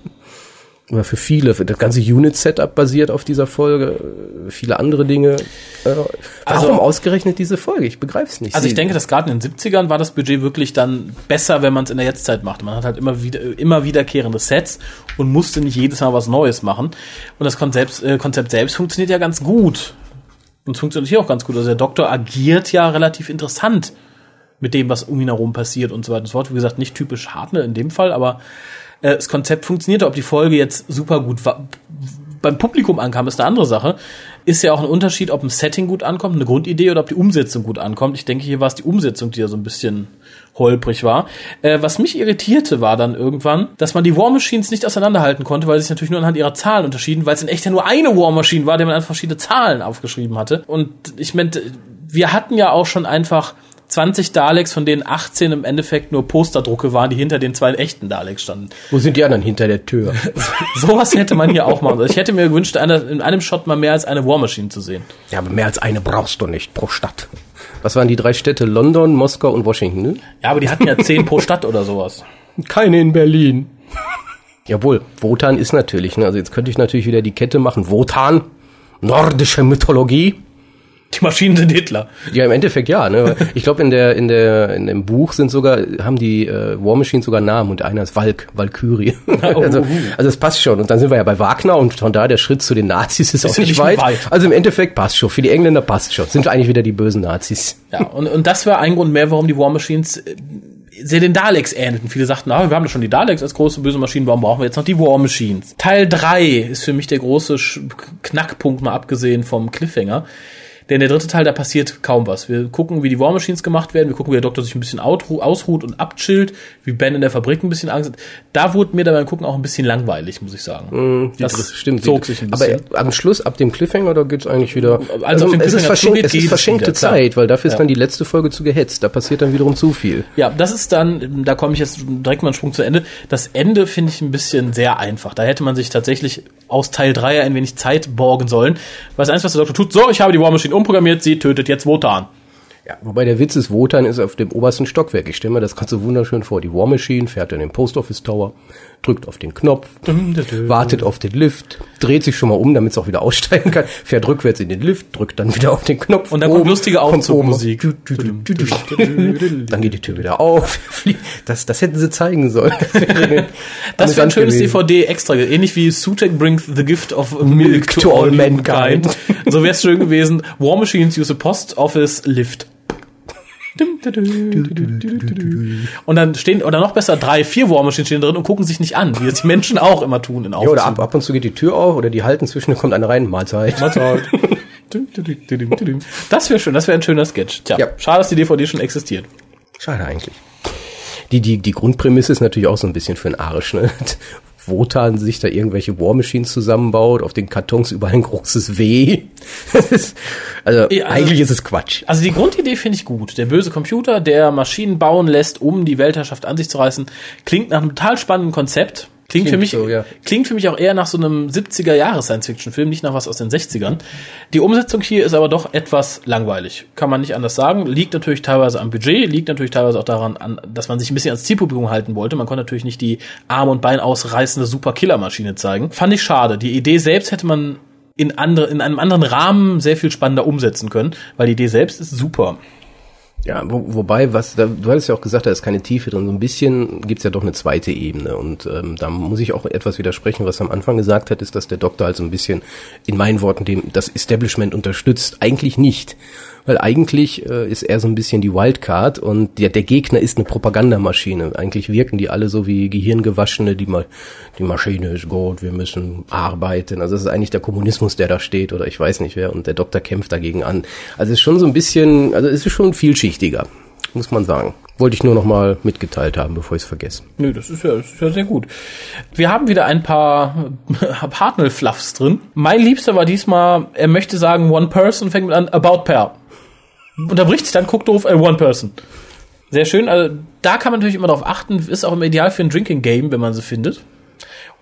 Oder für viele, für das ganze Unit-Setup basiert auf dieser Folge, viele andere Dinge. Äh, warum also, ausgerechnet diese Folge? Ich begreife es nicht. Also ich denke, dass gerade in den 70ern war das Budget wirklich dann besser, wenn man es in der Jetztzeit macht. Man hat halt immer wieder immer wiederkehrende Sets und musste nicht jedes Mal was Neues machen. Und das Konzept, äh, Konzept selbst funktioniert ja ganz gut. Und es funktioniert hier auch ganz gut. Also der Doktor agiert ja relativ interessant mit dem, was um ihn herum passiert und so weiter und so fort. Wie gesagt, nicht typisch Hartnell in dem Fall, aber äh, das Konzept funktionierte. Ob die Folge jetzt super gut war, beim Publikum ankam, ist eine andere Sache. Ist ja auch ein Unterschied, ob ein Setting gut ankommt, eine Grundidee oder ob die Umsetzung gut ankommt. Ich denke, hier war es die Umsetzung, die ja so ein bisschen holprig war. Äh, was mich irritierte, war dann irgendwann, dass man die War Machines nicht auseinanderhalten konnte, weil sie sich natürlich nur anhand ihrer Zahlen unterschieden, weil es in echt ja nur eine War Machine war, der man einfach verschiedene Zahlen aufgeschrieben hatte. Und ich meinte, wir hatten ja auch schon einfach 20 Daleks, von denen 18 im Endeffekt nur Posterdrucke waren, die hinter den zwei echten Daleks standen. Wo sind die anderen hinter der Tür? Sowas hätte man hier auch machen sollen. Ich hätte mir gewünscht, eine, in einem Shot mal mehr als eine War Machine zu sehen. Ja, aber mehr als eine brauchst du nicht pro Stadt. Was waren die drei Städte? London, Moskau und Washington, ne? Ja, aber die hatten ja 10 pro Stadt oder sowas. Keine in Berlin. Jawohl, Wotan ist natürlich, ne? Also jetzt könnte ich natürlich wieder die Kette machen. Wotan, nordische Mythologie. Die Maschinen sind Hitler. Ja, im Endeffekt ja. Ne? Ich glaube, in der in der in dem Buch sind sogar haben die äh, War Machines sogar Namen und einer ist Valk, Valkyrie. Oh, also, uh. also es passt schon. Und dann sind wir ja bei Wagner und von da der Schritt zu den Nazis ist, auch ja nicht nicht weit. weit. Also im Endeffekt passt schon. Für die Engländer passt schon. Sind wir eigentlich wieder die bösen Nazis. Ja, und, und das war ein Grund mehr, warum die War Machines äh, sehr den Daleks ähnelten. Viele sagten, ah, wir haben doch schon die Daleks als große böse Maschinen, warum brauchen wir jetzt noch die War Machines? Teil 3 ist für mich der große Knackpunkt, mal abgesehen vom Cliffhanger. Denn der dritte Teil, da passiert kaum was. Wir gucken, wie die War Machines gemacht werden, wir gucken, wie der Doktor sich ein bisschen ausruht und abchillt, wie Ben in der Fabrik ein bisschen Angst hat. Da wurde mir beim Gucken auch ein bisschen langweilig, muss ich sagen. Die dritte- stimmt. zog sich ein aber bisschen. am Schluss, ab dem Cliffhanger, da geht's eigentlich wieder. Also den es ist, verschenkt, zugeht, es geht ist es verschenkte wieder. Zeit, weil dafür ist Ja. dann die letzte Folge zu gehetzt. Da passiert dann wiederum zu viel. Ja, das ist dann, da komme ich jetzt direkt mal einen Sprung zu Ende. Das Ende finde ich ein bisschen sehr einfach. Da hätte man sich tatsächlich aus Teil 3 ein wenig Zeit borgen sollen. Weil das eins, was der Doktor tut, so, ich habe die War Machine umprogrammiert, sie tötet jetzt Wotan. Ja, wobei der Witz ist, Wotan ist auf dem obersten Stockwerk. Ich stelle mir das ganz so wunderschön vor. Die War Machine fährt in den Post Office Tower, drückt auf den Knopf, wartet auf den Lift, dreht sich schon mal um, damit es auch wieder aussteigen kann, fährt rückwärts in den Lift, drückt dann wieder auf den Knopf. Und dann kommt oben, lustige kommt Aufzugmusik. du, du. Dann geht die Tür wieder auf. Das, das hätten sie zeigen sollen. Das wäre ein schönes gewesen. DVD-Extra, ähnlich wie Sutek brings the gift of milk to, all mankind. so wäre es schön gewesen. War Machines use a Post Office Lift. Und dann stehen, oder noch besser, drei, vier War Machines stehen drin und gucken sich nicht an, wie das die Menschen auch immer tun in Ja, oder ab, Aufzügen. ab und zu geht die Tür auf oder die halten zwischen, kommt einer rein, Mahlzeit. Mahlzeit. Das wäre schön, das wäre ein schöner Sketch. Tja, Ja. schade, dass die DVD schon existiert. Schade eigentlich. Die, die, die Grundprämisse ist natürlich auch so ein bisschen für den Arsch, ne? Wotan sich da irgendwelche War Machines zusammenbaut, auf den Kartons überall ein großes W. Ist, also, Ja, also- eigentlich ist es Quatsch. Also die Grundidee finde ich gut. Der böse Computer, der Maschinen bauen lässt, um die Weltherrschaft an sich zu reißen, klingt nach einem total spannenden Konzept. Klingt, für mich, so, ja. klingt für mich auch eher nach so einem 70er Jahres Science-Fiction-Film, nicht nach was aus den 60ern. Die Umsetzung hier ist aber doch etwas langweilig. Kann man nicht anders sagen. Liegt natürlich teilweise am Budget, liegt natürlich teilweise auch daran, an, dass man sich ein bisschen ans Zielpublikum halten wollte. Man konnte natürlich nicht die Arm- und Bein ausreißende Super-Killer-Maschine zeigen. Fand ich schade. Die Idee selbst hätte man in, andere, in einem anderen Rahmen sehr viel spannender umsetzen können, weil die Idee selbst ist super. Ja, wo, wobei, was, da, du hattest ja auch gesagt, da ist keine Tiefe drin. So ein bisschen gibt's ja doch eine zweite Ebene. Und ähm, da muss ich auch etwas widersprechen, was am Anfang gesagt hat, ist, dass der Doktor halt so ein bisschen, in meinen Worten, dem das Establishment unterstützt. Eigentlich nicht. Weil eigentlich äh, ist er so ein bisschen die Wildcard und der, der Gegner ist eine Propagandamaschine. Eigentlich wirken die alle so wie Gehirngewaschene, die, Ma die Maschine ist gut, wir müssen arbeiten. Also das ist eigentlich der Kommunismus, der da steht oder ich weiß nicht wer und der Doktor kämpft dagegen an. Also es ist schon so ein bisschen, also es ist schon vielschichtiger, muss man sagen. Wollte ich nur noch mal mitgeteilt haben, bevor ich es vergesse. Nö, das ist ja, das ist ja sehr gut. Wir haben wieder ein paar Hartnell-Fluffs drin. Mein Liebster war diesmal, er möchte sagen One Person, fängt mit an About Pair. Unterbricht sich dann, guckt doof, äh, One Person. Sehr schön, also da kann man natürlich immer drauf achten, ist auch immer ideal für ein Drinking Game, wenn man sie findet.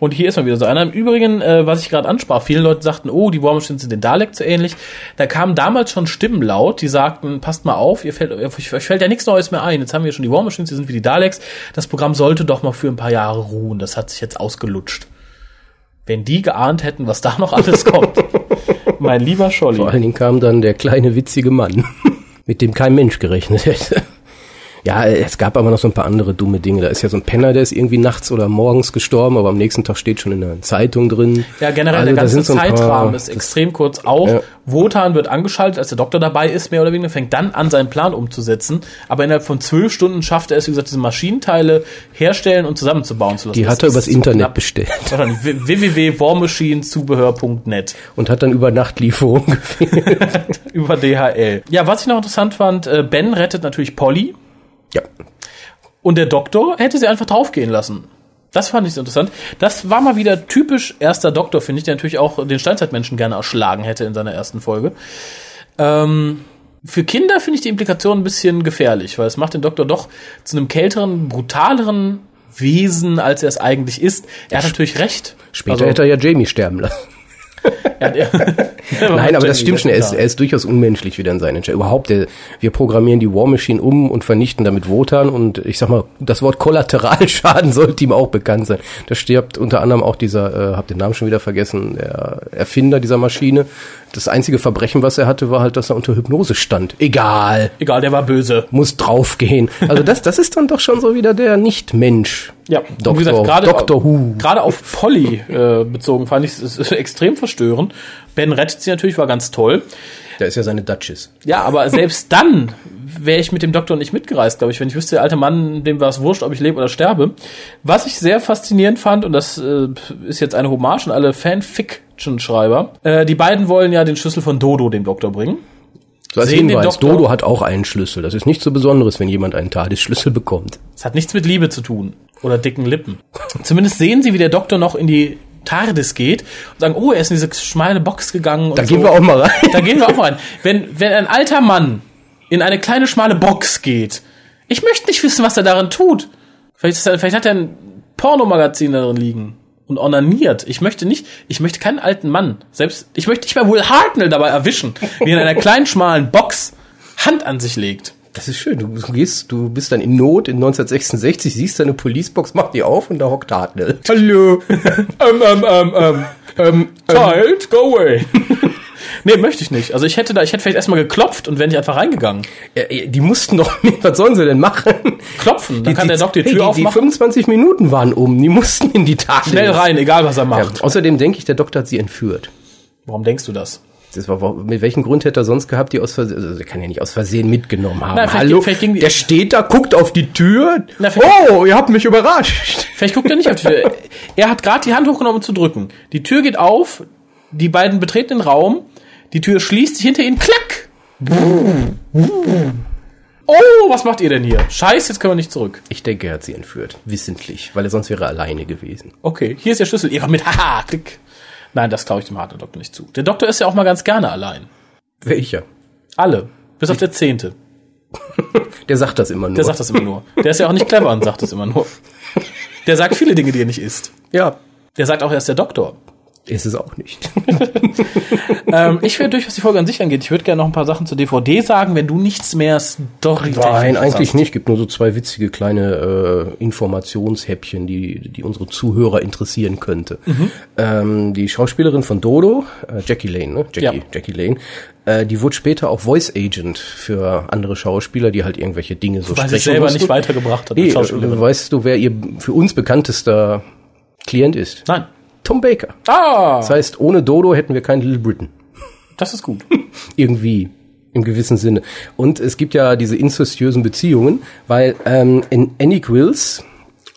Und hier ist mal wieder so einer. Im Übrigen, äh, was ich gerade ansprach, viele Leute sagten, oh, die War Machines sind den Dalek zu ähnlich. Da kamen damals schon Stimmen laut, die sagten, passt mal auf, ihr fällt, euch, euch fällt ja nichts Neues mehr ein. Jetzt haben wir schon die War Machines, die sind wie die Daleks. Das Programm sollte doch mal für ein paar Jahre ruhen. Das hat sich jetzt ausgelutscht. Wenn die geahnt hätten, was da noch alles kommt. mein lieber Scholli. Vor allen Dingen kam dann der kleine witzige Mann, mit dem kein Mensch gerechnet hätte. Ja, es gab aber noch so ein paar andere dumme Dinge. Da ist ja so ein Penner, der ist irgendwie nachts oder morgens gestorben, aber am nächsten Tag steht schon in der Zeitung drin. Ja, generell Also, der ganze so Zeitrahmen ist extrem kurz. Auch Ja. Wotan wird angeschaltet, als der Doktor dabei ist, mehr oder weniger, fängt dann an, seinen Plan umzusetzen. Aber innerhalb von zwölf Stunden schafft er es, wie gesagt, diese Maschinenteile herstellen und zusammenzubauen zu lassen. Die Das hat er übers Internet knapp. bestellt www.warmachineszubehör.net und hat dann über Nachtlieferung gefehlt. über DHL. Ja, was ich noch interessant fand, äh, Ben rettet natürlich Polly ja. und der Doktor hätte sie einfach draufgehen lassen. Das fand ich so interessant. Das war mal wieder typisch erster Doktor, finde ich, der natürlich auch den Steinzeitmenschen gerne erschlagen hätte in seiner ersten Folge. Ähm, für Kinder finde ich die Implikation ein bisschen gefährlich, weil es macht den Doktor doch zu einem kälteren, brutaleren Wesen, als er es eigentlich ist. Er hat natürlich recht. Später Also- hätte er ja Jamie sterben lassen. Er hat, Nein, aber das stimmt schon. Er ist, er ist durchaus unmenschlich wieder in seinen Entscheidungen. Überhaupt, der, wir programmieren die War Machine um und vernichten damit Wotan. Und ich sag mal, das Wort Kollateralschaden sollte ihm auch bekannt sein. Da stirbt unter anderem auch dieser, äh, hab den Namen schon wieder vergessen, der Erfinder dieser Maschine. Das einzige Verbrechen, was er hatte, war halt, dass er unter Hypnose stand. Egal. Egal, der war böse. Muss draufgehen. Also das, das ist dann doch schon so wieder der Nicht-Mensch. Ja, Doktor, wie gesagt, gerade Doctor Who. gerade auf Polly äh, bezogen fand ich es extrem verstörend. Ben rettet sie natürlich, war ganz toll. Der ist ja seine Duchess. Ja, aber selbst dann wäre ich mit dem Doktor nicht mitgereist, glaube ich, wenn ich wüsste, der alte Mann, dem war es wurscht, ob ich lebe oder sterbe. Was ich sehr faszinierend fand, und das äh, ist jetzt eine Hommage an alle Fanfiction-Schreiber, äh, die beiden wollen ja den Schlüssel von Dodo dem Doktor bringen. So als Hinweis, Dodo hat auch einen Schlüssel. Das ist nichts so Besonderes, wenn jemand einen TARDIS-Schlüssel bekommt. Es hat nichts mit Liebe zu tun. Oder dicken Lippen. Zumindest sehen sie, wie der Doktor noch in die TARDIS geht und sagen, oh, er ist in diese schmale Box gegangen. Und Da so. gehen wir auch mal rein. Da gehen wir auch rein. Wenn, wenn ein alter Mann in eine kleine schmale Box geht, ich möchte nicht wissen, was er darin tut. Vielleicht, ist er, vielleicht hat er ein Pornomagazin darin liegen und onaniert. Ich möchte nicht, ich möchte keinen alten Mann. Selbst, ich möchte nicht mal Will Hartnell dabei erwischen, wie er in einer kleinen schmalen Box Hand an sich legt. Das ist schön. Du gehst, du bist dann in Not in 1966, siehst deine Policebox, mach die auf und da hockt Hartnell. Hallo. ähm, ähm, ähm, ähm, ähm, Child, go away. nee, möchte ich nicht. Also ich hätte da, ich hätte vielleicht erstmal geklopft und wäre nicht einfach reingegangen. Äh, Die mussten doch mit, was sollen sie denn machen? Klopfen, dann kann der Doktor die hey, Tür die, die aufmachen. 25 Minuten waren um, die mussten in die TARDIS. Schnell rein, egal was er Ja, macht. außerdem denke ich, der Doktor hat sie entführt. Warum denkst du das? Das war, mit welchem Grund hätte er sonst gehabt, die aus Versehen, also der kann ja nicht aus Versehen mitgenommen haben. Nein, vielleicht Hallo, ging- vielleicht ging die- der steht da, guckt auf die Tür. Na, oh, ihr habt mich überrascht. Vielleicht guckt er nicht auf die Tür. Er hat gerade die Hand hochgenommen, um zu drücken. Die Tür geht auf, die beiden betreten den Raum, die Tür schließt sich hinter ihnen, klack! Oh, was macht ihr denn hier? Scheiße, jetzt können wir nicht zurück. Ich denke, er hat sie entführt. Wissentlich, weil er sonst wäre alleine gewesen. Okay, hier ist der Schlüssel. Ihr kommt mit, haha, klick. Nein, das traue ich dem harten Doktor nicht zu. Der Doktor ist ja auch mal ganz gerne allein. Welcher? Alle. Bis auf der Zehnte. Der sagt das immer nur. Der sagt das immer nur. Der ist ja auch nicht clever und sagt das immer nur. Der sagt viele Dinge, die er nicht ist. ja, Der sagt auch, er ist der Doktor. Ist es auch nicht. ähm, ich werde durch, was die Folge an sich angeht. Ich würde gerne noch ein paar Sachen zur DVD sagen, wenn du nichts mehr story Nein, eigentlich nicht. Gibt nur so zwei witzige kleine äh, Informationshäppchen, die, die unsere Zuhörer interessieren könnte. Mhm. Ähm, die Schauspielerin von Dodo, äh, Jackie Lane, ne? Jackie, Ja. Jackie Lane, äh, die wurde später auch Voice Agent für andere Schauspieler, die halt irgendwelche Dinge so Weil sprechen sie selber mussten. nicht weitergebracht hat. Nee, äh, weißt du, wer ihr für uns bekanntester Klient ist? Nein. Tom Baker. Ah, Das heißt, ohne Dodo hätten wir kein Little Britain. das ist gut. Irgendwie. Im gewissen Sinne. Und es gibt ja diese incestuösen Beziehungen, weil ähm, in Annie Quills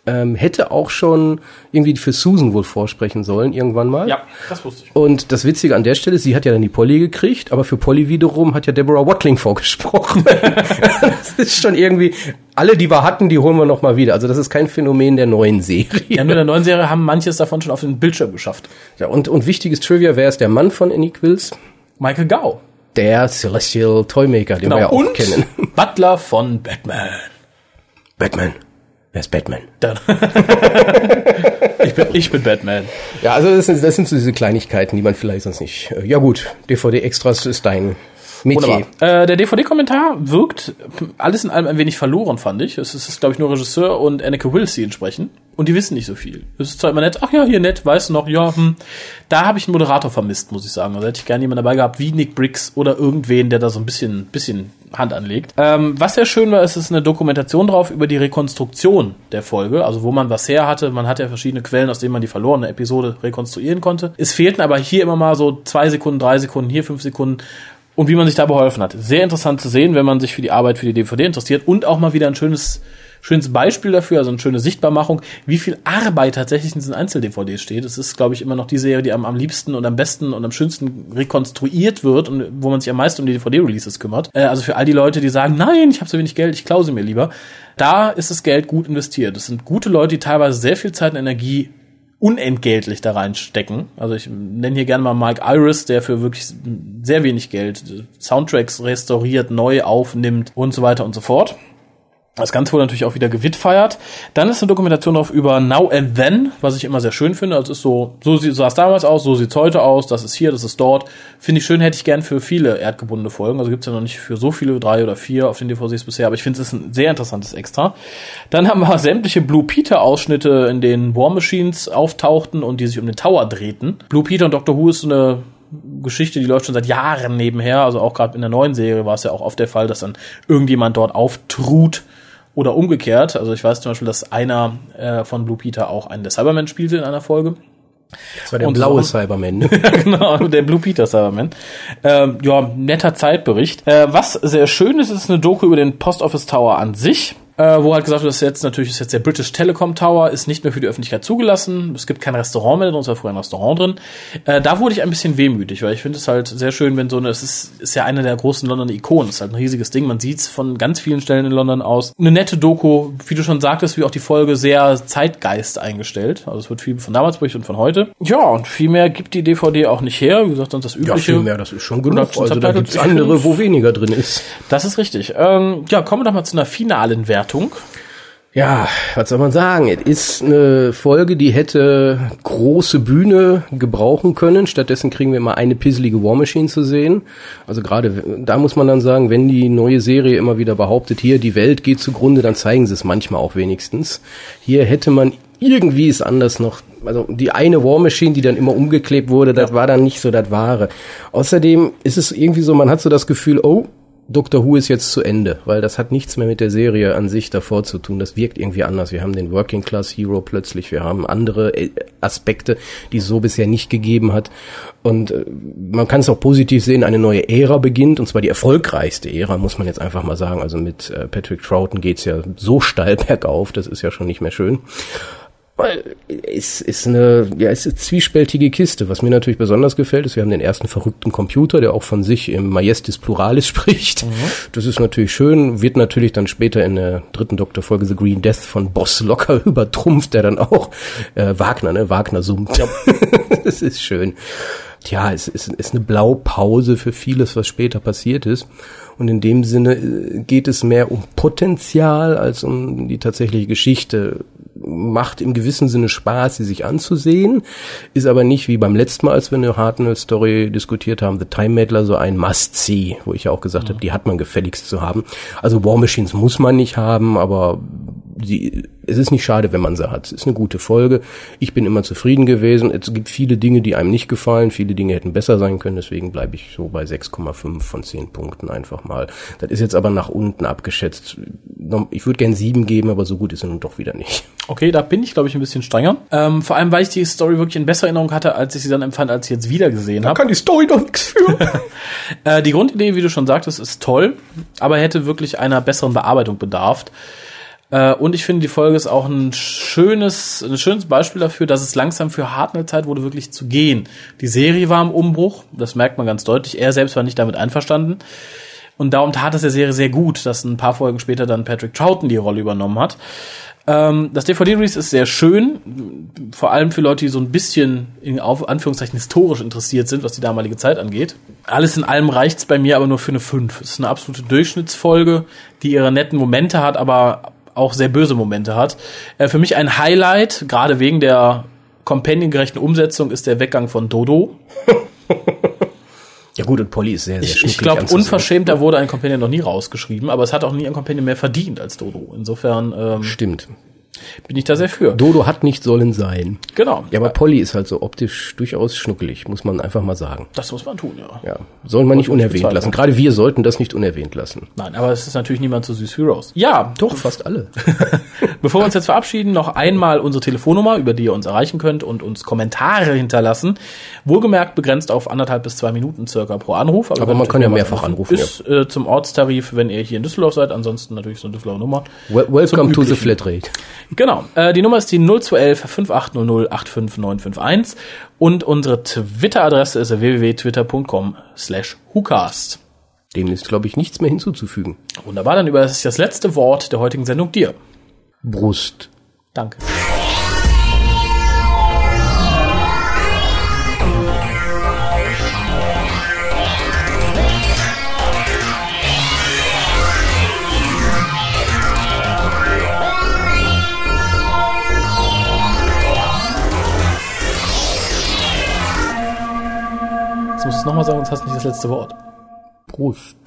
ähm, hätte auch schon irgendwie für Susan wohl vorsprechen sollen, irgendwann mal. Ja, das wusste ich. Und das Witzige an der Stelle, sie hat ja dann die Polly gekriegt, aber für Polly wiederum hat ja Deborah Watling vorgesprochen. das ist schon irgendwie, alle, die wir hatten, die holen wir noch mal wieder. Also das ist kein Phänomen der neuen Serie. Ja, nur in der neuen Serie haben manches davon schon auf den Bildschirm geschafft. Ja, und, und wichtiges Trivia, wer ist der Mann von Annie Quills? Michael Gau. Der Celestial Toymaker, den wir ja auch Genau. Und kennen. Butler von Batman. Batman. Wer ist Batman? Ich, bin, ich bin Batman. Ja, also das sind, das sind so diese Kleinigkeiten, die man vielleicht sonst nicht. äh, Ja gut, DVD-Extras ist dein. Wunderbar. Äh, der DVD-Kommentar wirkt alles in allem ein wenig verloren, fand ich. Es ist, glaube ich, nur Regisseur und Anneke Wills, die ihn sprechen. Und die wissen nicht so viel. Es ist zwar immer nett, ach ja, hier nett, weißt du noch, ja, hm. Da habe ich einen Moderator vermisst, muss ich sagen. Also hätte ich gerne jemanden dabei gehabt, wie Nick Briggs oder irgendwen, der da so ein bisschen, bisschen Hand anlegt. Ähm, was sehr schön war, ist, es ist eine Dokumentation drauf über die Rekonstruktion der Folge, also wo man was her hatte. Man hatte ja verschiedene Quellen, aus denen man die verlorene Episode rekonstruieren konnte. Es fehlten aber hier immer mal so zwei Sekunden, drei Sekunden, hier fünf Sekunden und wie man sich da beholfen hat. Sehr interessant zu sehen, wenn man sich für die Arbeit für die DVD interessiert und auch mal wieder ein schönes schönes Beispiel dafür, also eine schöne Sichtbarmachung, wie viel Arbeit tatsächlich in diesen Einzel-DVDs steht. Es ist, glaube ich, immer noch die Serie, die am, am liebsten und am besten und am schönsten rekonstruiert wird und wo man sich am meisten um die DVD-Releases kümmert. Äh, also für all die Leute, die sagen, nein, ich habe so wenig Geld, ich klaue sie mir lieber. Da ist das Geld gut investiert. Das sind gute Leute, die teilweise sehr viel Zeit und Energie unentgeltlich da reinstecken. Also ich nenne hier gerne mal Mike Iris, der für wirklich sehr wenig Geld Soundtracks restauriert, neu aufnimmt und so weiter und so fort. Das Ganze wurde natürlich auch wieder gewitfeiert. Dann ist eine Dokumentation drauf über Now and Then, was ich immer sehr schön finde. Also es ist so, so sah es damals aus, so sieht's heute aus, das ist hier, das ist dort. Finde ich schön, hätte ich gern für viele erdgebundene Folgen. Also gibt's ja noch nicht für so viele, drei oder vier auf den DVDs bisher, aber ich finde es ist ein sehr interessantes Extra. Dann haben wir sämtliche Blue Peter Ausschnitte, in denen War Machines auftauchten und die sich um den Tower drehten. Blue Peter und Doctor Who ist eine Geschichte, die läuft schon seit Jahren nebenher. Also auch gerade in der neuen Serie war es ja auch oft der Fall, dass dann irgendjemand dort auftrut oder umgekehrt. Also ich weiß zum Beispiel, dass einer äh, von Blue Peter auch einen der Cybermen spielte in einer Folge. Das war der und blaue so, Cyberman. Ne? genau, der Blue Peter Cyberman. Ähm, ja, netter Zeitbericht. Äh, was sehr schön ist, ist eine Doku über den Post Office Tower an sich äh, wo halt gesagt wird, dass jetzt natürlich ist jetzt der British Telecom Tower ist nicht mehr für die Öffentlichkeit zugelassen. Es gibt kein Restaurant mehr drin, es war früher ein Restaurant drin. Äh, da wurde ich ein bisschen wehmütig, weil ich finde es halt sehr schön, wenn so eine, es ist, ist ja eine der großen Londoner Ikonen, es ist halt ein riesiges Ding, man sieht es von ganz vielen Stellen in London aus. Eine nette Doku, wie du schon sagtest, wie auch die Folge sehr Zeitgeist eingestellt. Also es wird viel von damals berichtet und von heute. Ja, und viel mehr gibt die DVD auch nicht her. Wie gesagt, sonst das übliche. Ja, viel mehr, das ist schon genug. Also da gibt's andere, wo weniger drin ist. Das ist richtig. Ähm, ja, kommen wir doch mal zu einer finalen Wertung. Bewertung? Ja, was soll man sagen? Es ist eine Folge, die hätte große Bühne gebrauchen können. Stattdessen kriegen wir immer eine pisselige War Machine zu sehen. Also gerade da muss man dann sagen, wenn die neue Serie immer wieder behauptet, hier die Welt geht zugrunde, dann zeigen sie es manchmal auch wenigstens. Hier hätte man irgendwie es anders noch also die eine War Machine, die dann immer umgeklebt wurde, das war dann nicht so das Wahre. Außerdem ist es irgendwie so, man hat so das Gefühl, oh, Doctor Who ist jetzt zu Ende, weil das hat nichts mehr mit der Serie an sich davor zu tun. Das wirkt irgendwie anders. Wir haben den Working Class Hero plötzlich, wir haben andere äh, Aspekte, die es so bisher nicht gegeben hat. Und äh, man kann es auch positiv sehen, eine neue Ära beginnt, und zwar die erfolgreichste Ära, muss man jetzt einfach mal sagen. Also mit äh, Patrick Troughton geht's ja so steil bergauf, das ist ja schon nicht mehr schön. Weil es ist eine, ja, ist eine zwiespältige Kiste. Was mir natürlich besonders gefällt, ist, wir haben den ersten verrückten Computer, der auch von sich im Majestis Pluralis spricht. Mhm. Das ist natürlich schön, wird natürlich dann später in der dritten Doktorfolge The Green Death von Boss locker übertrumpft, der dann auch äh, Wagner, ne, Wagner summt. Ja. das ist schön. Tja, es ist, ist eine Blaupause für vieles, was später passiert ist. Und in dem Sinne äh, geht es mehr um Potenzial als um die tatsächliche Geschichte macht im gewissen Sinne Spaß, sie sich anzusehen, ist aber nicht wie beim letzten Mal, als wir eine Hartnell-Story diskutiert haben, The Time Meddler, so ein Must-See, wo ich ja auch gesagt mhm. habe, die hat man gefälligst zu haben. Also War Machines muss man nicht haben, aber sie, es ist nicht schade, wenn man sie hat. Es ist eine gute Folge. Ich bin immer zufrieden gewesen. Es gibt viele Dinge, die einem nicht gefallen. Viele Dinge hätten besser sein können. Deswegen bleibe ich so bei 6,5 von 10 Punkten einfach mal. Das ist jetzt aber nach unten abgeschätzt. Ich würde gern 7 geben, aber so gut ist er nun doch wieder nicht. Okay, da bin ich, glaube ich, ein bisschen strenger. Ähm, vor allem, weil ich die Story wirklich in besserer Erinnerung hatte, als ich sie dann empfand, als ich jetzt wieder gesehen habe. Da kann die Story doch nichts für. äh, die Grundidee, wie du schon sagtest, ist toll, aber hätte wirklich einer besseren Bearbeitung bedarf. Äh, und ich finde, die Folge ist auch ein schönes, ein schönes Beispiel dafür, dass es langsam für Hartnell Zeit wurde, wirklich zu gehen. Die Serie war im Umbruch, das merkt man ganz deutlich. Er selbst war nicht damit einverstanden. Und darum tat es der Serie sehr gut, dass ein paar Folgen später dann Patrick Troughton die Rolle übernommen hat. Ähm, das DVD-Release ist sehr schön, vor allem für Leute, die so ein bisschen in auf Anführungszeichen historisch interessiert sind, was die damalige Zeit angeht. Alles in allem reicht's bei mir aber nur für eine 5. Es ist eine absolute Durchschnittsfolge, die ihre netten Momente hat, aber auch sehr böse Momente hat. Äh, für mich ein Highlight, gerade wegen der companion-gerechten Umsetzung, ist der Weggang von Dodo. Ja gut, und Polly ist sehr, sehr Ich, ich glaube, unverschämter wurde ein Companion noch nie rausgeschrieben, aber es hat auch nie ein Companion mehr verdient als Dodo. Insofern ähm, Stimmt bin ich da sehr für. Dodo hat nicht sollen sein. Genau. Ja, aber Polly ist halt so optisch durchaus schnuckelig, muss man einfach mal sagen. Das muss man tun, ja. Ja, soll man nicht unerwähnt lassen. Gerade wir sollten das nicht unerwähnt lassen. Nein, aber es ist natürlich niemand so süß wie Rose. Ja. Doch, fast alle. Bevor wir uns jetzt verabschieden, noch einmal unsere Telefonnummer, über die ihr uns erreichen könnt und uns Kommentare hinterlassen. Wohlgemerkt begrenzt auf anderthalb bis zwei Minuten circa pro Anruf. Aber, aber man kann ja mehrfach anrufen. Ist ja. äh, zum Ortstarif, wenn ihr hier in Düsseldorf seid. Ansonsten natürlich so eine Düsseldorfer Nummer. Well, welcome to the Flatrate. Genau. Äh, die Nummer ist die 0211 5800 85951 und unsere Twitter-Adresse ist www.twitter.com slash whocast. Dem ist, glaube ich, nichts mehr hinzuzufügen. Wunderbar, dann überlasse ich das letzte Wort der heutigen Sendung dir. Brust. Danke. Jetzt musst du es nochmal sagen, sonst hast du nicht das letzte Wort. Prost.